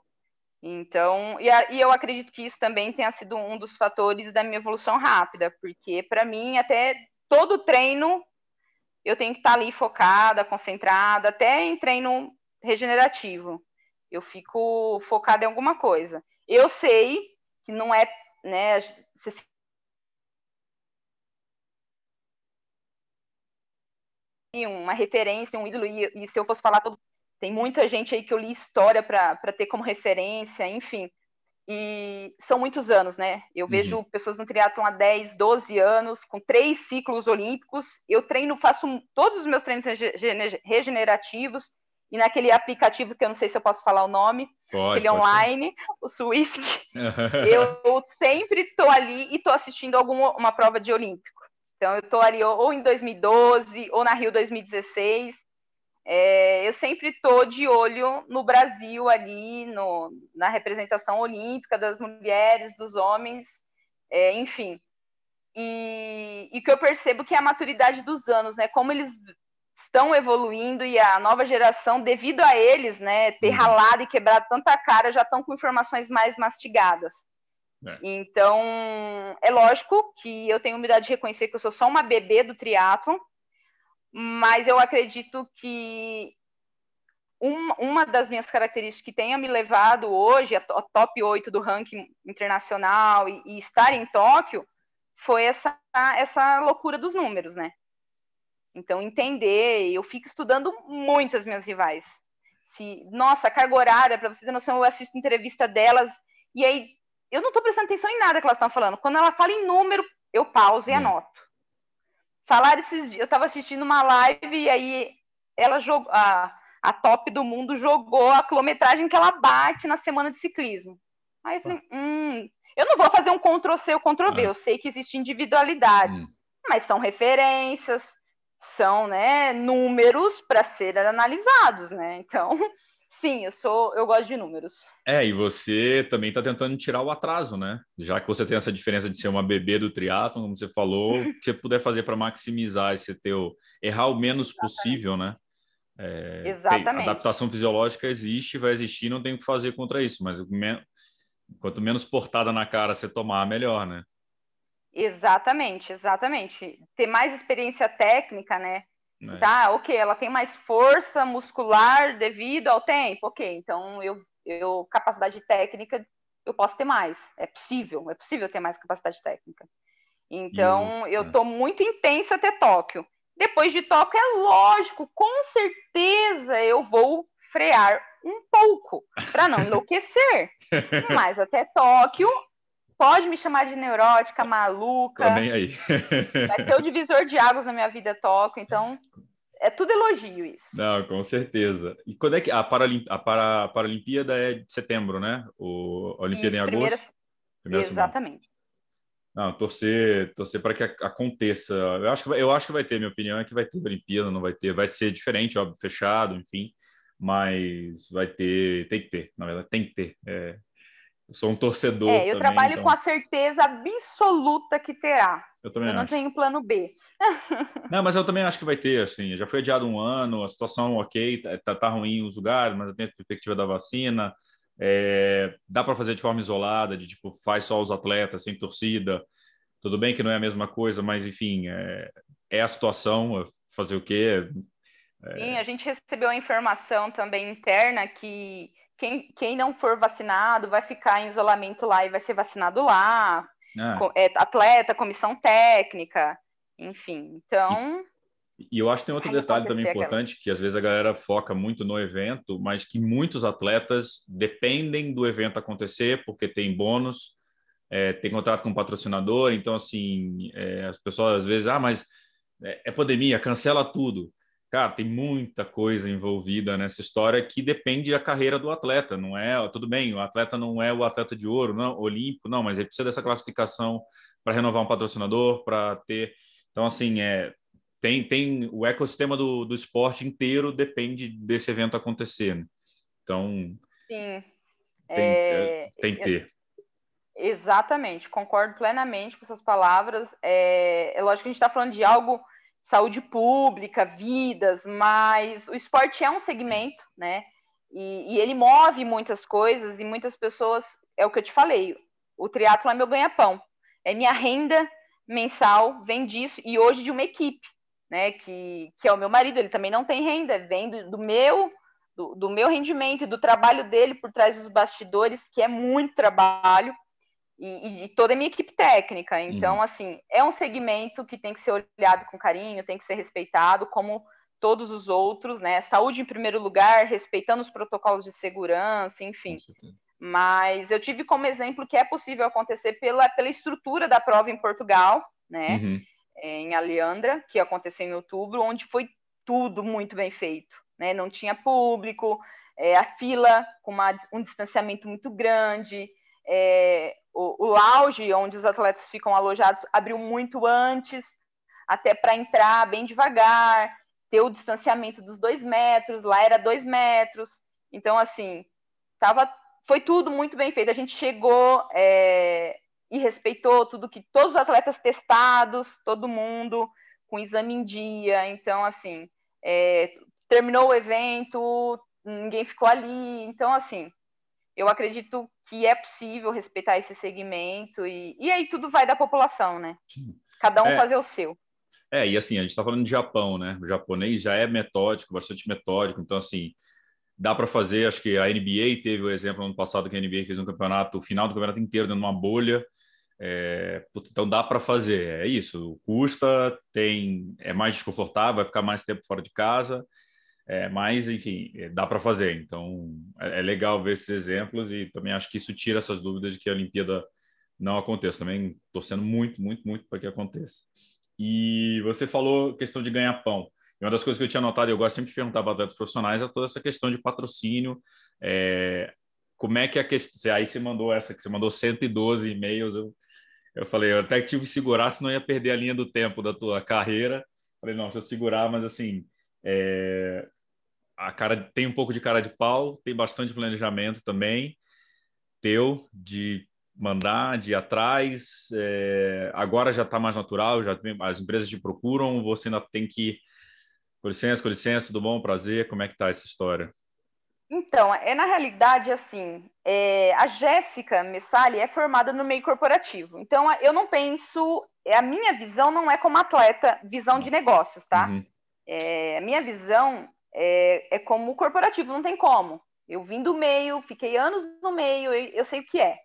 Então, e, a, e, eu acredito que isso também tenha sido um dos fatores da minha evolução rápida, porque para mim, até todo treino eu tenho que estar ali focada, concentrada, até em treino regenerativo. Eu fico focada em alguma coisa. Eu sei que não é, né, uma referência, um ídolo, e, e, se eu fosse falar todo. Tem muita gente aí que eu li história para ter como referência, enfim. E são muitos anos, né? Eu vejo uhum. pessoas no triatlon há 10, 12 anos, com três ciclos olímpicos. Eu treino, faço todos os meus treinos regenerativos, e naquele aplicativo que eu não sei se eu posso falar o nome, pode, aquele online, ser. o Swift, eu sempre estou ali e estou assistindo alguma uma prova de olímpico. Então eu estou ali ou em 2012 ou na Rio 2016 é, eu sempre estou de olho no Brasil ali, no, na representação olímpica das mulheres, dos homens, é, enfim. E, e que eu percebo que é a maturidade dos anos, né? Como eles estão evoluindo e a nova geração, devido a eles, né, ter uhum. ralado e quebrado tanta cara, já estão com informações mais mastigadas. É. Então, é lógico que eu tenho humildade de reconhecer que eu sou só uma bebê do triatlon, mas eu acredito que uma, uma das minhas características que tenha me levado hoje a, a top 8 do ranking internacional e, e, estar em Tóquio foi essa, essa loucura dos números, né? Então, entender, eu fico estudando muito as minhas rivais. Se, nossa, carga horária, para você ter noção, eu assisto entrevista delas, e aí eu não estou prestando atenção em nada que elas estão falando. Quando ela fala em número, eu pauso e hum. anoto. Falaram esses dias, eu estava assistindo uma live e aí ela jogou, a, a top do mundo jogou a quilometragem que ela bate na semana de ciclismo. Aí eu falei, hum, eu não vou fazer um Ctrl-C ou Ctrl-V, eu sei que existem individualidades, hum. mas são referências, são né, números para serem analisados, né? Então, Sim, eu sou, eu gosto de números. É, e você também está tentando tirar o atraso, né? Já que você tem essa diferença de ser uma bebê do triatlon, como você falou, que você puder fazer para maximizar esse teu errar o menos Exatamente. possível, né? É, Exatamente. adaptação fisiológica existe, vai existir, não tem o que fazer contra isso, mas quanto menos portada na cara você tomar, melhor, né? Exatamente, exatamente. Ter mais experiência técnica, né? É. Tá, ok, ela tem mais força muscular devido ao tempo, ok, então eu, eu capacidade técnica eu posso ter mais, é possível, é possível ter mais capacidade técnica. Então, eu estou é. muito intensa até Tóquio. Depois de Tóquio, é lógico, com certeza eu vou frear um pouco para não enlouquecer. Mas até Tóquio, Pode me chamar de neurótica, maluca. Nem aí. Vai ser o divisor de águas na minha vida, toco. Então, é tudo elogio isso. Não, com certeza. E quando é que a, Paralim, a, para, a Paralimpíada é de setembro, né? O, a Olimpíada isso, em agosto? Primeira... Primeira Exatamente. Não, torcer, torcer para que aconteça. Eu acho que, vai, eu acho que vai ter, minha opinião é que vai ter Olimpíada, não vai ter, vai ser diferente, óbvio, fechado, enfim, mas vai ter, tem que ter, na verdade, tem que ter. É, eu sou um torcedor. É, eu também, trabalho então... com a certeza absoluta que terá. Eu também eu não tenho plano B. não, mas eu também acho que vai ter, assim. Já foi adiado um ano, a situação ok, tá, tá, tá ruim os lugares, mas tem a perspectiva da vacina. É, dá para fazer de forma isolada, de tipo, faz só os atletas, sem torcida. Tudo bem que não é a mesma coisa, mas enfim, é, é a situação, é fazer o quê? É... Sim, a gente recebeu a informação também interna que quem, quem não for vacinado vai ficar em isolamento lá e vai ser vacinado lá. Ah. É, atleta, comissão técnica, enfim. Então. E, e eu acho que tem outro detalhe também importante, aquela... que às vezes a galera foca muito no evento, mas que muitos atletas dependem do evento acontecer, porque tem bônus, é, tem contrato com patrocinador, então assim, é, as pessoas às vezes, ah, mas é, é pandemia, cancela tudo. Cara, tem muita coisa envolvida nessa história que depende da carreira do atleta, não é? Tudo bem, o atleta não é o atleta de ouro, não, olímpico, não, mas ele precisa dessa classificação para renovar um patrocinador, para ter. Então, assim, é, tem, tem o ecossistema do, do esporte inteiro depende desse evento acontecer. Né? Então, Sim. Tem, é, é tem que ter. Exatamente, concordo plenamente com essas palavras. É, é lógico que a gente está falando de algo saúde pública, vidas, mas o esporte é um segmento, né? E, e, ele move muitas coisas e muitas pessoas, é o que eu te falei, o triatlo é meu ganha-pão, é minha renda mensal, vem disso, e hoje de uma equipe, né, que, que é o meu marido, ele também não tem renda, vem do, do meu do, do meu rendimento e do trabalho dele por trás dos bastidores, que é muito trabalho, e, e, toda a minha equipe técnica. Então, uhum. assim, é um segmento que tem que ser olhado com carinho, tem que ser respeitado, como todos os outros, né? Saúde em primeiro lugar, respeitando os protocolos de segurança, enfim. Mas eu tive como exemplo que é possível acontecer pela, pela estrutura da prova em Portugal, né? Uhum. Em Aliandra, que aconteceu em outubro, onde foi tudo muito bem feito, né? Não tinha público, é, a fila com uma, um distanciamento muito grande, é, o, o lounge, onde os atletas ficam alojados, abriu muito antes, até para entrar bem devagar, ter o distanciamento dos dois metros, lá era dois metros. Então, assim, tava, foi tudo muito bem feito. A gente chegou é, e respeitou tudo que todos os atletas testados, todo mundo com exame em dia. Então, assim, é, terminou o evento, ninguém ficou ali. Então, assim, eu acredito que é possível respeitar esse segmento e, e aí tudo vai da população, né? Sim. Cada um é, fazer o seu. É, e assim, a gente está falando de Japão, né? O japonês já é metódico, bastante metódico, então assim, dá para fazer, acho que a NBA teve o exemplo no ano passado que a NBA fez um campeonato, o final do campeonato inteiro dentro de uma bolha, é, então dá para fazer, é isso, custa, tem, é mais desconfortável, vai ficar mais tempo fora de casa, é, mas, enfim, é, dá para fazer. Então, é, é, legal ver esses exemplos e também acho que isso tira essas dúvidas de que a Olimpíada não aconteça. Também torcendo muito, muito, muito para que aconteça. E você falou questão de ganhar pão. E uma das coisas que eu tinha notado, eu gosto sempre de perguntar para atletas profissionais, é toda essa questão de patrocínio. É, como é que a questão. Aí você mandou essa, que você mandou 112 e-mails. Eu, eu falei, eu até tive que segurar, senão ia perder a linha do tempo da tua carreira. Falei, não, deixa eu segurar, mas assim. É, a cara tem um pouco de cara de pau, tem bastante planejamento também teu de mandar, de ir atrás. É, agora já está mais natural, já tem, as empresas te procuram, você ainda tem que com licença, com licença, tudo bom, prazer, como é que está essa história? Então, é na realidade assim, é, a Jéssica Messali é formada no meio corporativo. Então, eu não penso, a minha visão não é como atleta, visão de negócios, tá? Uhum. É, a minha visão é, é como corporativo, não tem como. Eu vim do meio, fiquei anos no meio, eu, eu sei o que é.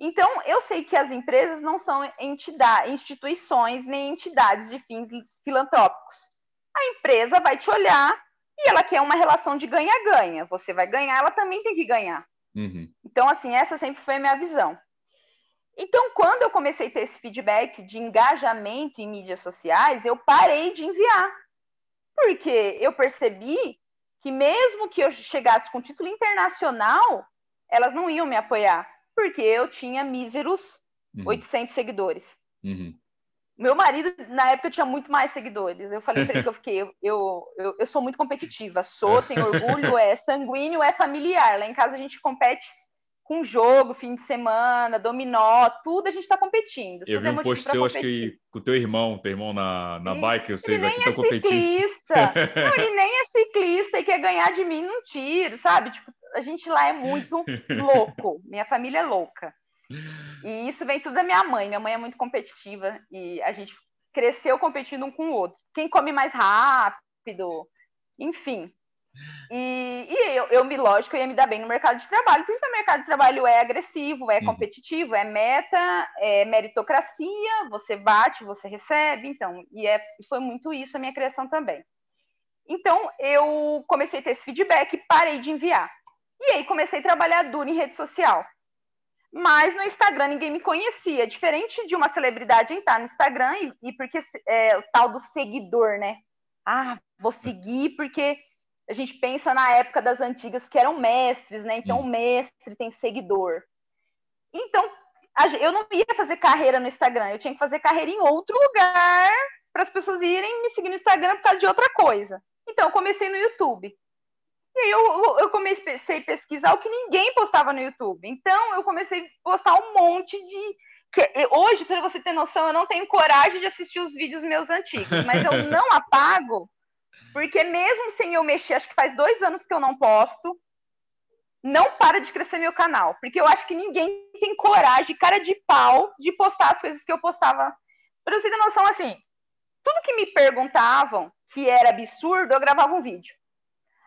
Então, eu sei que as empresas não são entidades, instituições nem entidades de fins filantrópicos. A empresa vai te olhar e ela quer uma relação de ganha-ganha. Você vai ganhar, ela também tem que ganhar. Uhum. Então, assim, essa sempre foi a minha visão. Então, quando eu comecei a ter esse feedback de engajamento em mídias sociais, eu parei de enviar Porque eu percebi que mesmo que eu chegasse com título internacional, elas não iam me apoiar, porque eu tinha míseros uhum. 800 seguidores. Uhum. Meu marido, na época, tinha muito mais seguidores. Eu falei para ele que eu fiquei, eu, eu, eu, sou muito competitiva, sou, tenho orgulho, é sanguíneo, é familiar. Lá em casa a gente compete com jogo, fim de semana, dominó, tudo a gente está competindo. Eu vi é um post seu, acho que com o teu irmão, teu irmão na, na ele, bike, vocês aqui estão é competindo. Ciclista. não, ele nem é ciclista e quer ganhar de mim num tiro, sabe? Tipo, a gente lá é muito louco. Minha família é louca. E isso vem tudo da minha mãe. Minha mãe é muito competitiva e a gente cresceu competindo um com o outro. Quem come mais rápido, enfim. E, e eu, eu, me, lógico, eu ia me dar bem no mercado de trabalho, porque o mercado de trabalho é agressivo, é uhum. competitivo, é meta, é meritocracia, você bate, você recebe, então, e é, foi muito isso a minha criação também. Então, eu comecei a ter esse feedback e parei de enviar. E aí comecei a trabalhar duro em rede social. Mas no Instagram ninguém me conhecia, diferente de uma celebridade entrar no Instagram e, e porque é o tal do seguidor, né? Ah, vou seguir porque a gente pensa na época das antigas que eram mestres, né? Então, o mestre tem seguidor. Então, eu não ia fazer carreira no Instagram, eu tinha que fazer carreira em outro lugar para as pessoas irem me seguir no Instagram por causa de outra coisa. Então, eu comecei no YouTube. E aí eu, eu comecei a pesquisar o que ninguém postava no YouTube. Então, eu comecei a postar um monte de. Que, hoje, para você ter noção, eu não tenho coragem de assistir os vídeos meus antigos, mas eu não apago porque mesmo sem eu mexer, acho que faz dois anos que eu não posto, não para de crescer meu canal. Porque eu acho que ninguém tem coragem, cara de pau, de postar as coisas que eu postava. Pra você ter noção, assim, tudo que me perguntavam que era absurdo, eu gravava um vídeo.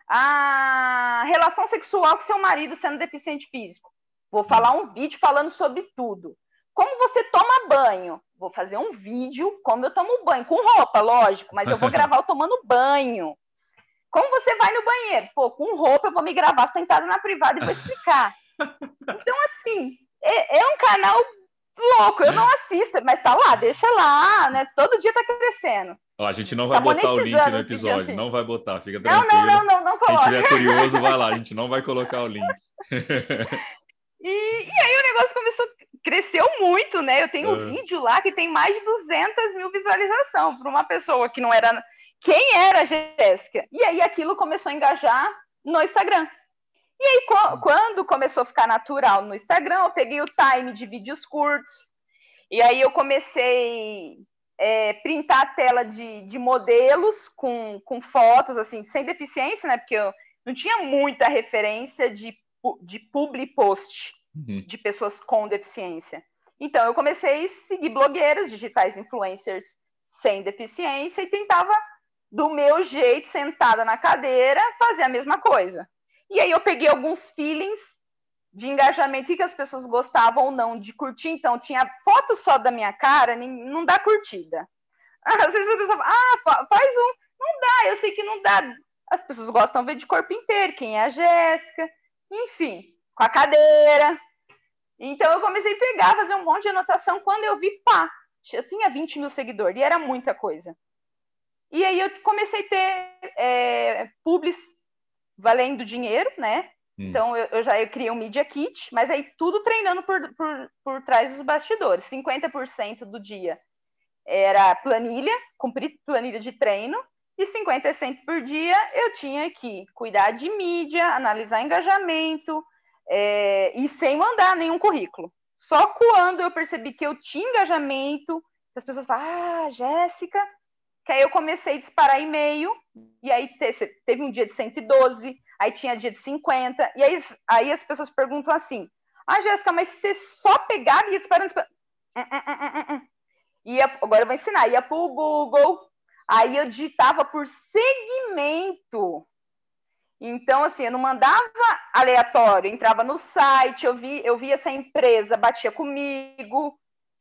A relação sexual com seu marido sendo deficiente físico. Vou falar um vídeo falando sobre tudo. Como você toma banho? Vou fazer um vídeo como eu tomo banho, com roupa, lógico, mas eu vou gravar eu tomando banho. Como você vai no banheiro? Pô, com roupa eu vou me gravar sentada na privada e vou explicar. Então, assim, é, é um canal louco, eu não assisto, mas tá lá, deixa lá, né? Todo dia tá crescendo. Ó, a gente não vai tá botar o link no episódio, não vai botar, fica tranquilo. Não, não, não, não, não coloca. Quem estiver curioso, vai lá, a gente não vai colocar o link. e, e aí o negócio começou cresceu muito, né? Eu tenho um é. vídeo lá que tem mais de 200 mil visualizações para uma pessoa que não era. Quem era a Jéssica? E aí aquilo começou a engajar no Instagram. E aí, quando começou a ficar natural no Instagram, eu peguei o time de vídeos curtos. E aí eu comecei é, printar a tela de, de modelos com, com fotos, assim, sem deficiência, né? Porque eu não tinha muita referência de, de public post uhum. de pessoas com deficiência. Então, eu comecei a seguir blogueiras, digitais influencers sem deficiência e tentava, do meu jeito, sentada na cadeira, fazer a mesma coisa. E aí eu peguei alguns feelings de engajamento e que as pessoas gostavam ou não de curtir. Então, tinha foto só da minha cara, não dá curtida. Às vezes a pessoa fala, ah, faz um. Não dá, eu sei que não dá. As pessoas gostam de ver de corpo inteiro, quem é a Jéssica. Enfim, com a cadeira. Então eu comecei a pegar, fazer um monte de anotação. Quando eu vi, pá, eu tinha 20 mil seguidores e era muita coisa. E aí eu comecei a ter é, publis valendo dinheiro, né? Hum. Então eu, eu, já eu criei um Media Kit, mas aí tudo treinando por, por, por trás dos bastidores. 50% do dia era planilha, cumprir planilha de treino, e 50% por dia eu tinha que cuidar de mídia, analisar engajamento, é, e sem mandar nenhum currículo. Só quando eu percebi que eu tinha engajamento, as pessoas falam, ah, Jéssica, que aí eu comecei a disparar e-mail, e aí teve um dia de 112, aí tinha dia de 50, e aí, aí as pessoas perguntam assim, ah, Jéssica, mas você só pegava e ia disparando, disparando. Hum, hum, hum, ia, agora eu vou ensinar, ia para o Google, aí eu digitava por segmento, então, assim, eu não mandava aleatório, entrava no site, eu vi, eu via essa empresa, batia comigo.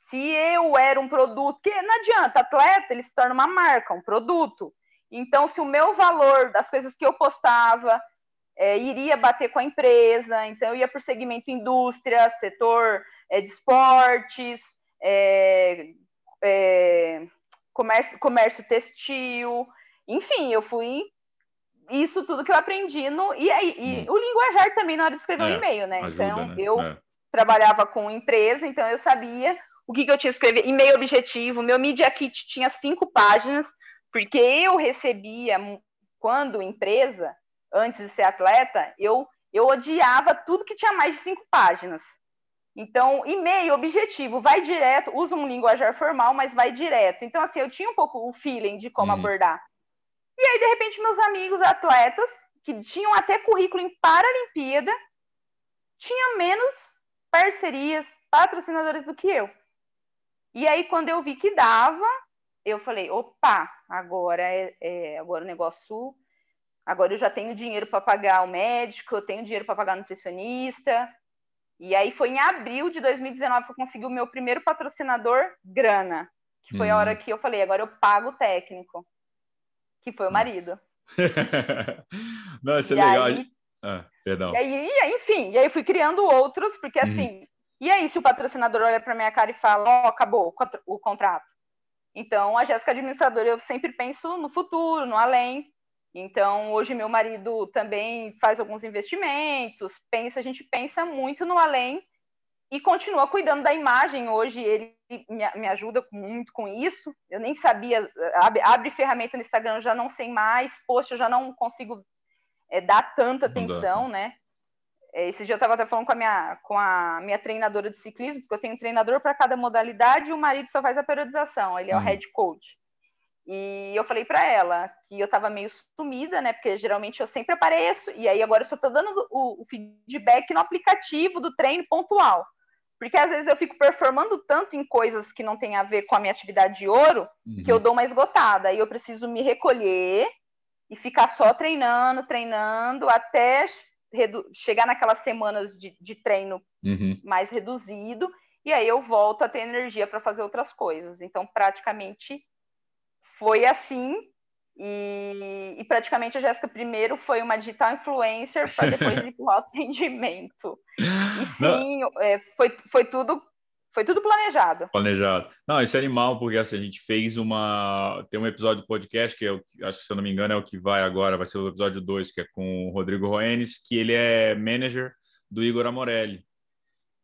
Se eu era um produto, que não adianta, atleta, ele se torna uma marca, um produto. Então, se o meu valor das coisas que eu postava é, iria bater com a empresa, então eu ia por segmento indústria, setor é, de esportes, é, é comércio, comércio textil, enfim, eu fui isso tudo que eu aprendi no e aí e hum. o linguajar também na hora de escrever é, um e-mail, né? Ajuda, então né? eu é. trabalhava com empresa, então eu sabia o que, que eu tinha que escrever, e-mail objetivo, meu media kit tinha cinco páginas, porque eu recebia quando empresa, antes de ser atleta, eu eu odiava tudo que tinha mais de cinco páginas. Então, e-mail objetivo, vai direto, usa um linguajar formal, mas vai direto. Então, assim, eu tinha um pouco o feeling de como uhum. abordar. E aí, de repente, meus amigos atletas, que tinham até currículo em Paralimpíada, tinham menos parcerias, patrocinadores do que eu. E aí, quando eu vi que dava, eu falei, opa, agora é, é agora o negócio. Agora eu já tenho dinheiro para pagar o médico, eu tenho dinheiro para pagar o nutricionista, e aí foi em abril de 2019 que eu consegui o meu primeiro patrocinador, grana. Que foi hum. a hora que eu falei, agora eu pago o técnico. Que foi o marido. Não, isso é e legal. Aí, ah, perdão. E aí, enfim, e aí fui criando outros, porque uhum. assim, e aí se o patrocinador olha para minha cara e fala, ó, oh, acabou o contrato. Então, a Jéssica administradora, eu sempre penso no futuro, no além. Então, hoje meu marido também faz alguns investimentos, pensa, a gente pensa muito no além e continua cuidando da imagem. Hoje ele me, me ajuda muito com isso. Eu nem sabia, abre, abre, ferramenta no Instagram, já não sei mais, post eu já não consigo é, dar tanta atenção, né? É, esse dia eu estava até falando com a, minha, com a minha treinadora de ciclismo, porque eu tenho um treinador para cada modalidade e o marido só faz a periodização, ele é uhum. o head coach. E eu falei para ela que eu estava meio sumida, né? Porque geralmente eu sempre apareço, e aí agora eu só estou dando o, o, feedback no aplicativo do treino pontual. Porque às vezes eu fico performando tanto em coisas que não tem a ver com a minha atividade de ouro, uhum. que eu dou uma esgotada. E eu preciso me recolher e ficar só treinando, treinando, até chegar naquelas semanas de, de treino uhum. mais reduzido. E aí eu volto a ter energia para fazer outras coisas. Então, praticamente foi assim. E, e, praticamente a Jéssica primeiro foi uma digital influencer para depois ir para o alto rendimento. E sim, é, foi, foi tudo foi tudo planejado. Planejado. Não, isso é animal, porque assim, a gente fez uma. Tem um episódio do podcast, que é o, acho que se eu não me engano é o que vai agora, vai ser o episódio 2, que é com o Rodrigo Roenes, que ele é manager do Igor Amorelli.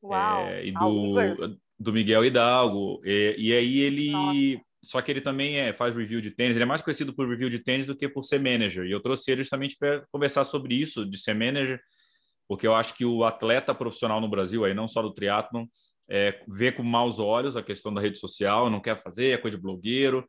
Uau! É, e do, do Miguel Hidalgo. E, e aí ele. Nossa só que ele também é, faz review de tênis, ele é mais conhecido por review de tênis do que por ser manager. E eu trouxe ele justamente para conversar sobre isso, de ser manager, porque eu acho que o atleta profissional no Brasil, aí não só do triatlon, é, vê com maus olhos a questão da rede social, não quer fazer, é coisa de blogueiro.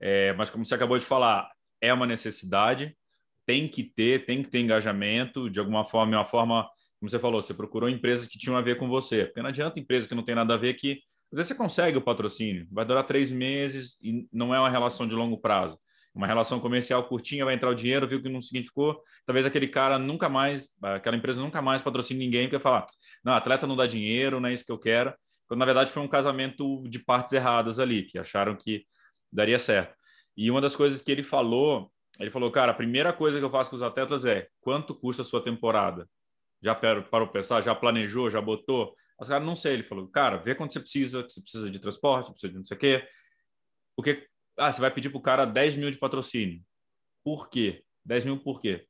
É, mas como você acabou de falar, é uma necessidade, tem que ter, tem que ter engajamento, de alguma forma, é uma forma, como você falou, você procurou empresas que tinham a ver com você, porque não adianta empresa que não tem nada a ver que às vezes você consegue o patrocínio, vai durar três meses e não é uma relação de longo prazo. Uma relação comercial curtinha, vai entrar o dinheiro, viu que não significou. Talvez aquele cara nunca mais, aquela empresa nunca mais patrocine ninguém, porque falar, não, atleta não dá dinheiro, não é isso que eu quero. Quando na verdade foi um casamento de partes erradas ali, que acharam que daria certo. E uma das coisas que ele falou, ele falou, cara, a primeira coisa que eu faço com os atletas é quanto custa a sua temporada? Já parou pensar? Já planejou? Já botou? Os caras, não sei. Ele falou, cara, vê quanto você precisa, você precisa de transporte, precisa de não sei o quê. Porque, ah, você vai pedir para o cara 10 mil de patrocínio. Por quê? 10 mil por quê?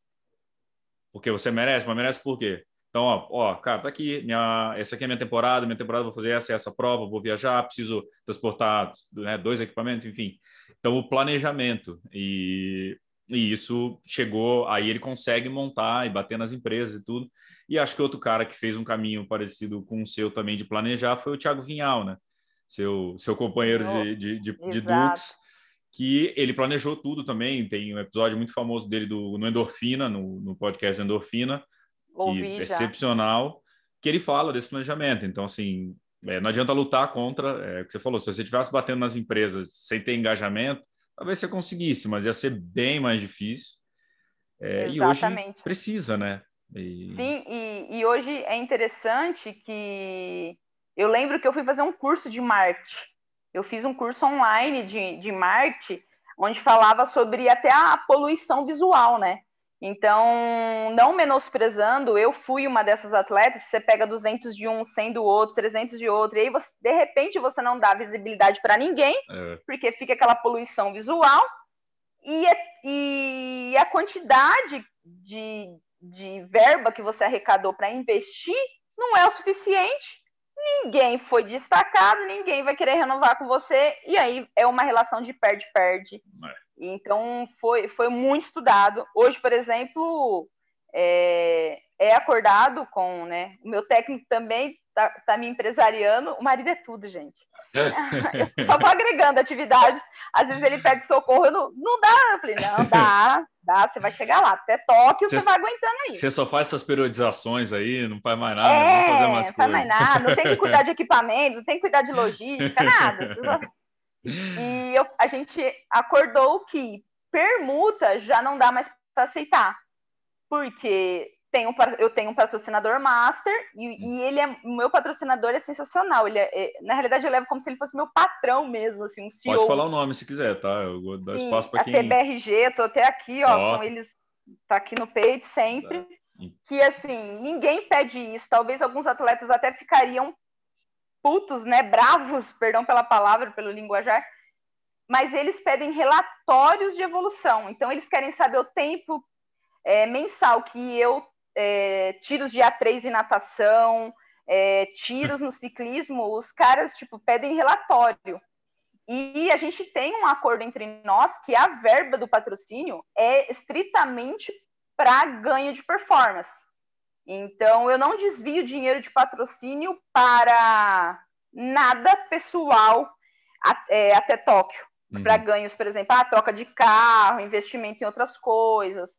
Porque você merece, mas merece por quê? Então, ó, ó, cara, tá aqui, minha, essa aqui é minha temporada, minha temporada vou fazer essa essa prova, vou viajar, preciso transportar né, dois equipamentos, enfim. Então, o planejamento e, e isso chegou, aí ele consegue montar e bater nas empresas e tudo. E acho que outro cara que fez um caminho parecido com o seu também de planejar foi o Thiago Vinhal, né? Seu, seu companheiro de, de, de, de Dux, que ele planejou tudo também. Tem um episódio muito famoso dele do, no Endorfina, no, no podcast Endorfina, que é excepcional, que ele fala desse planejamento. Então, assim, é, não adianta lutar contra, é, o que você falou, se você estivesse batendo nas empresas sem ter engajamento, talvez você conseguisse, mas ia ser bem mais difícil. É, e hoje precisa, né? E... Sim, e, e hoje é interessante que eu lembro que eu fui fazer um curso de marketing. Eu fiz um curso online de, de marketing, onde falava sobre até a poluição visual, né? Então, não menosprezando, eu fui uma dessas atletas, você pega 200 de um, 100 do outro, 300 de outro, e aí você, de repente você não dá visibilidade para ninguém, é. porque fica aquela poluição visual, e, e a quantidade de, de verba que você arrecadou para investir não é o suficiente, ninguém foi destacado, ninguém vai querer renovar com você, e aí é uma relação de perde-perde. É. Então foi, foi muito estudado. Hoje, por exemplo, é, é acordado com, né? O meu técnico também tá, tá me empresariando. O marido é tudo, gente. só vou agregando atividades. Às vezes ele pede socorro, eu não, não dá. Eu falei, não, dá, dá, você vai chegar lá. Até Tóquio você, você vai aguentando aí. Você só faz essas periodizações aí, não faz mais nada, é, não fazer mais não faz mais nada, não tem que cuidar de equipamento, não tem que cuidar de logística, nada. E eu, a gente acordou que permuta já não dá mais para aceitar. Porque tenho, eu tenho um patrocinador master e, e, hum. ele é meu patrocinador é sensacional. Ele é, é, na realidade eu levo como se ele fosse meu patrão mesmo, assim, um CEO. Pode falar o nome se quiser, tá? Eu vou dar Sim, espaço para quem. A TBRG, tô até aqui, ó, com eles tá aqui no peito sempre. Tá. Que assim, ninguém pede isso. Talvez alguns atletas até ficariam putos, né, bravos, perdão pela palavra, pelo linguajar, mas eles pedem relatórios de evolução. Então eles querem saber o tempo é, mensal que eu é, tiros de A3 em natação, é, tiros no ciclismo, os caras tipo pedem relatório. E a gente tem um acordo entre nós que a verba do patrocínio é estritamente para ganho de performance. Então eu não desvio dinheiro de patrocínio para nada pessoal é, até Tóquio, uhum. para ganhos, por exemplo, a troca de carro, investimento em outras coisas,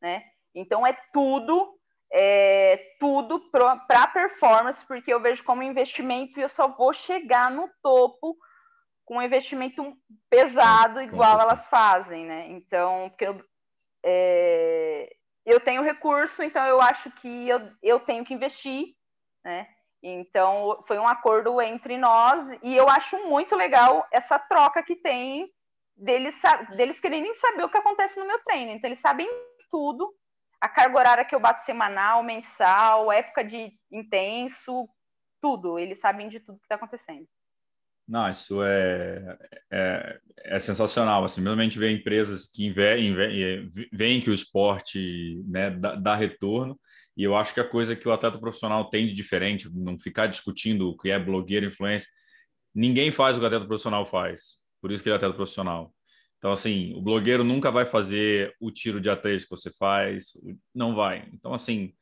né? Então é tudo é, tudo para performance, porque eu vejo como investimento e eu só vou chegar no topo com um investimento pesado, igual elas fazem, né? Então, porque eu, é, eu tenho recurso, então eu acho que eu, eu tenho que investir, né? Então, foi um acordo entre nós e eu acho muito legal essa troca que tem deles, deles querendo saber o que acontece no meu treino. Então, eles sabem tudo a carga horária que eu bato semanal, mensal, época de intenso, tudo. Eles sabem de tudo que está acontecendo. Não, isso é, é, é, sensacional. Assim, gente vê empresas que veem que o esporte né, dá, dá, retorno, e eu acho que a coisa que o atleta profissional tem de diferente, não ficar discutindo o que é blogueiro, influência, ninguém faz o que o atleta profissional faz. Por isso que ele é atleta profissional. Então, assim, o blogueiro nunca vai fazer o tiro de A3 que você faz, não vai. Então, assim,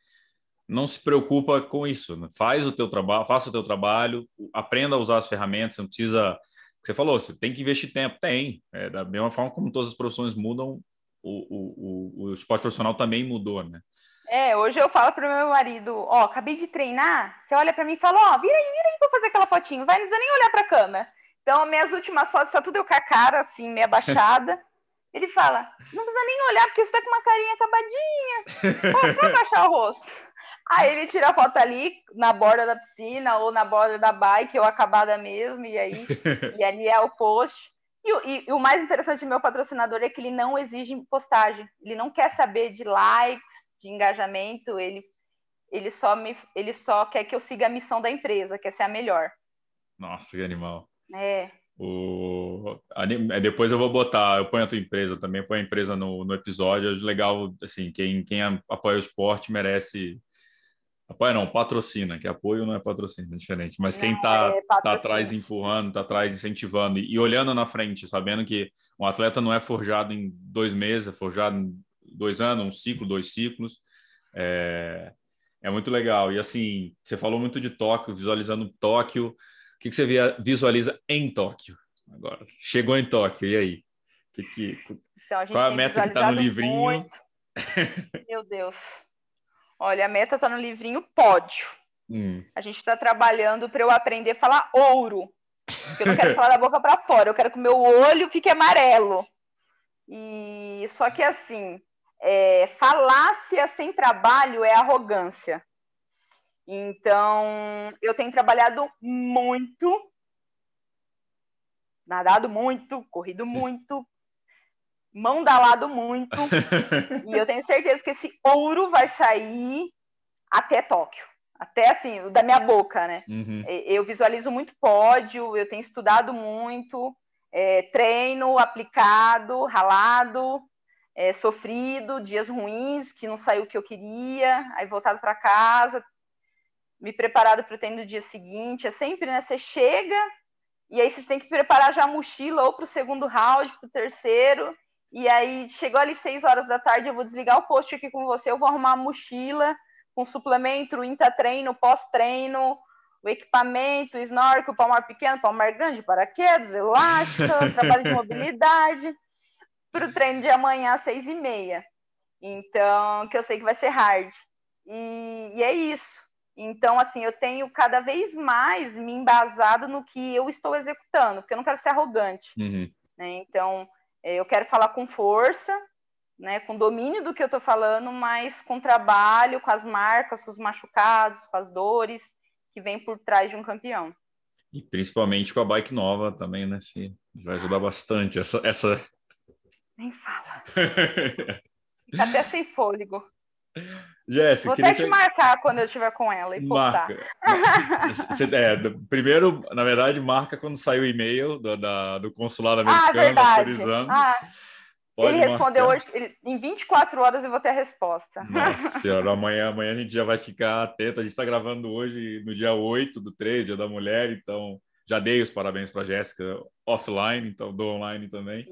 não se preocupa com isso. Né? Faz o teu trabalho, faça o teu trabalho, aprenda a usar as ferramentas, não precisa... Você falou, você tem que investir tempo. Tem. É, da mesma forma como todas as profissões mudam, o, o, o, o esporte profissional também mudou, né? É, hoje eu falo pro meu marido, ó, acabei de treinar, você olha para mim e fala, ó, vira aí, vira aí pra fazer aquela fotinho, vai, não precisa nem olhar pra câmera. Então, minhas últimas fotos tá tudo eu com a cara, assim, meio abaixada. Ele fala, não precisa nem olhar, porque você tá com uma carinha acabadinha. Pô, pra baixar o rosto. Aí ele tira a foto ali, na borda da piscina, ou na borda da bike, ou acabada mesmo, e aí e ali é o post. E, e, e, o mais interessante do meu patrocinador é que ele não exige postagem. Ele não quer saber de likes, de engajamento, ele, ele, só, me, ele só quer que eu siga a missão da empresa, que é ser a melhor. Nossa, que animal. É. O, é, depois eu vou botar, eu ponho a tua empresa também, ponho a empresa no, no episódio. Legal, assim, quem, quem apoia o esporte merece. Apoia não, patrocina, que apoio não é patrocínio, é diferente. Mas quem está é tá atrás empurrando, está atrás incentivando e, e, olhando na frente, sabendo que um atleta não é forjado em dois meses, é forjado em dois anos, um ciclo, dois ciclos. É, é muito legal. E assim, você falou muito de Tóquio, visualizando Tóquio que, que você via, visualiza em Tóquio agora? Chegou em Tóquio, e aí? Que, que, então, a qual a meta que está no livrinho? Muito. Meu Deus. Olha, a meta está no livrinho pódio. Hum. A gente está trabalhando para eu aprender a falar ouro. Porque eu não quero falar da boca para fora, eu quero que o meu olho fique amarelo. E só que assim, é, falácia sem trabalho é arrogância. Então, eu tenho trabalhado muito, nadado muito, corrido muito, mão dalado muito, e eu tenho certeza que esse ouro vai sair até Tóquio. Até assim, da minha boca, né? Uhum. Eu visualizo muito pódio, eu tenho estudado muito, é, treino aplicado, ralado, é, sofrido, dias ruins, que não saiu o que eu queria, aí voltado para casa, me preparado para o treino do dia seguinte. É sempre, né? Você chega e aí você tem que preparar já a mochila ou para o segundo round, para o terceiro. E aí chegou ali seis horas da tarde, eu vou desligar o post aqui com você, eu vou arrumar a mochila com suplemento, intra-treino, pós-treino, o equipamento, o snorkel, o palmar pequeno, palmar grande, paraquedas, elástico, trabalho de mobilidade, para o treino de amanhã às seis e meia. Então, que eu sei que vai ser hard. E, e é isso. Então, assim, eu tenho cada vez mais me embasado no que eu estou executando, porque eu não quero ser arrogante. Uhum. Né? Então, é, eu quero falar com força, né, com domínio do que eu estou falando, mas com trabalho, com as marcas, com os machucados, com as dores que vem por trás de um campeão. E principalmente com a bike nova também, né? Se vai ajudar bastante essa. essa... Nem fala. Fica até sem fôlego. Jéssica, Vou até te marcar quando eu estiver com ela e postar. Marca. é, primeiro, na verdade, marca quando sair o e-mail do, da, do consulado ah, americano ah, autorizando. Ah, Pode ele respondeu hoje, ele, em 24 horas eu vou ter a resposta. Nossa senhora, amanhã, amanhã a gente já vai ficar atento. A gente está gravando hoje no dia 8 do 3, dia da mulher, então já dei os parabéns para a Jéssica offline, então dou online também.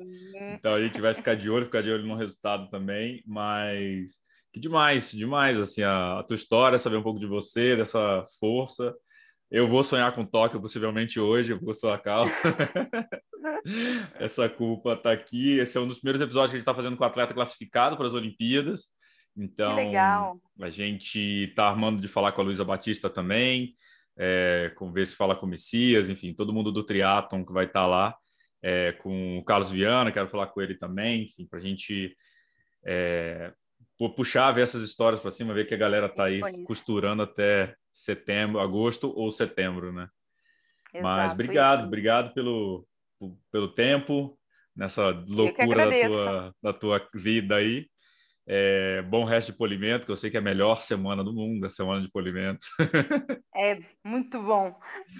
Então a gente vai ficar de olho, ficar de olho no resultado também, mas que demais, demais, assim, a, a tua história, saber um pouco de você, dessa força. Eu vou sonhar com Tóquio possivelmente hoje, por sua causa. Essa culpa está aqui. Esse é um dos primeiros episódios que a gente está fazendo com o atleta classificado para as Olimpíadas. Então, a gente está armando de falar com a Luísa Batista também, é, com ver se fala com o Messias, enfim, todo mundo do triatlon que vai estar tá lá, é, com o Carlos Viana, quero falar com ele também, enfim, para a gente é, puxar, ver essas histórias para cima, ver que a galera está aí costurando até setembro, agosto ou setembro, né? Exato, Mas obrigado, obrigado pelo, pelo tempo, nessa loucura da tua, da tua vida aí. É, bom resto de polimento, que eu sei que é a melhor semana do mundo, a semana de polimento. É, muito bom.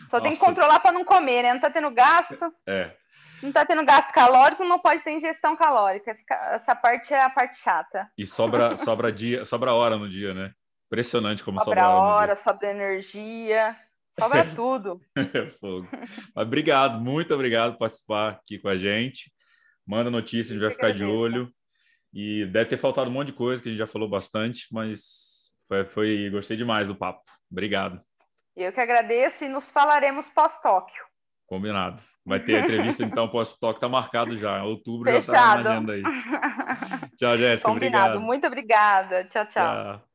Só Nossa. tem que controlar para não comer, né? Não tá tendo gasto. É. Não tá tendo gasto calórico, não pode ter ingestão calórica. Essa parte é a parte chata. E sobra, sobra dia, sobra hora no dia, né? Impressionante como sobra, sobra hora, sobra energia, sobra tudo. É fogo. Mas obrigado, muito obrigado por participar aqui com a gente. Manda notícia, a gente vai ficar de olho. E deve ter faltado um monte de coisa que a gente já falou bastante, mas foi, foi gostei demais do papo. Obrigado. Eu que agradeço e nos falaremos pós-Tóquio. Combinado. Vai ter a entrevista então pós-Tóquio, está marcado já. Outubro Fechado. já está na agenda aí. Tchau, Jéssica. Obrigado. Muito obrigada. tchau. tchau. tchau.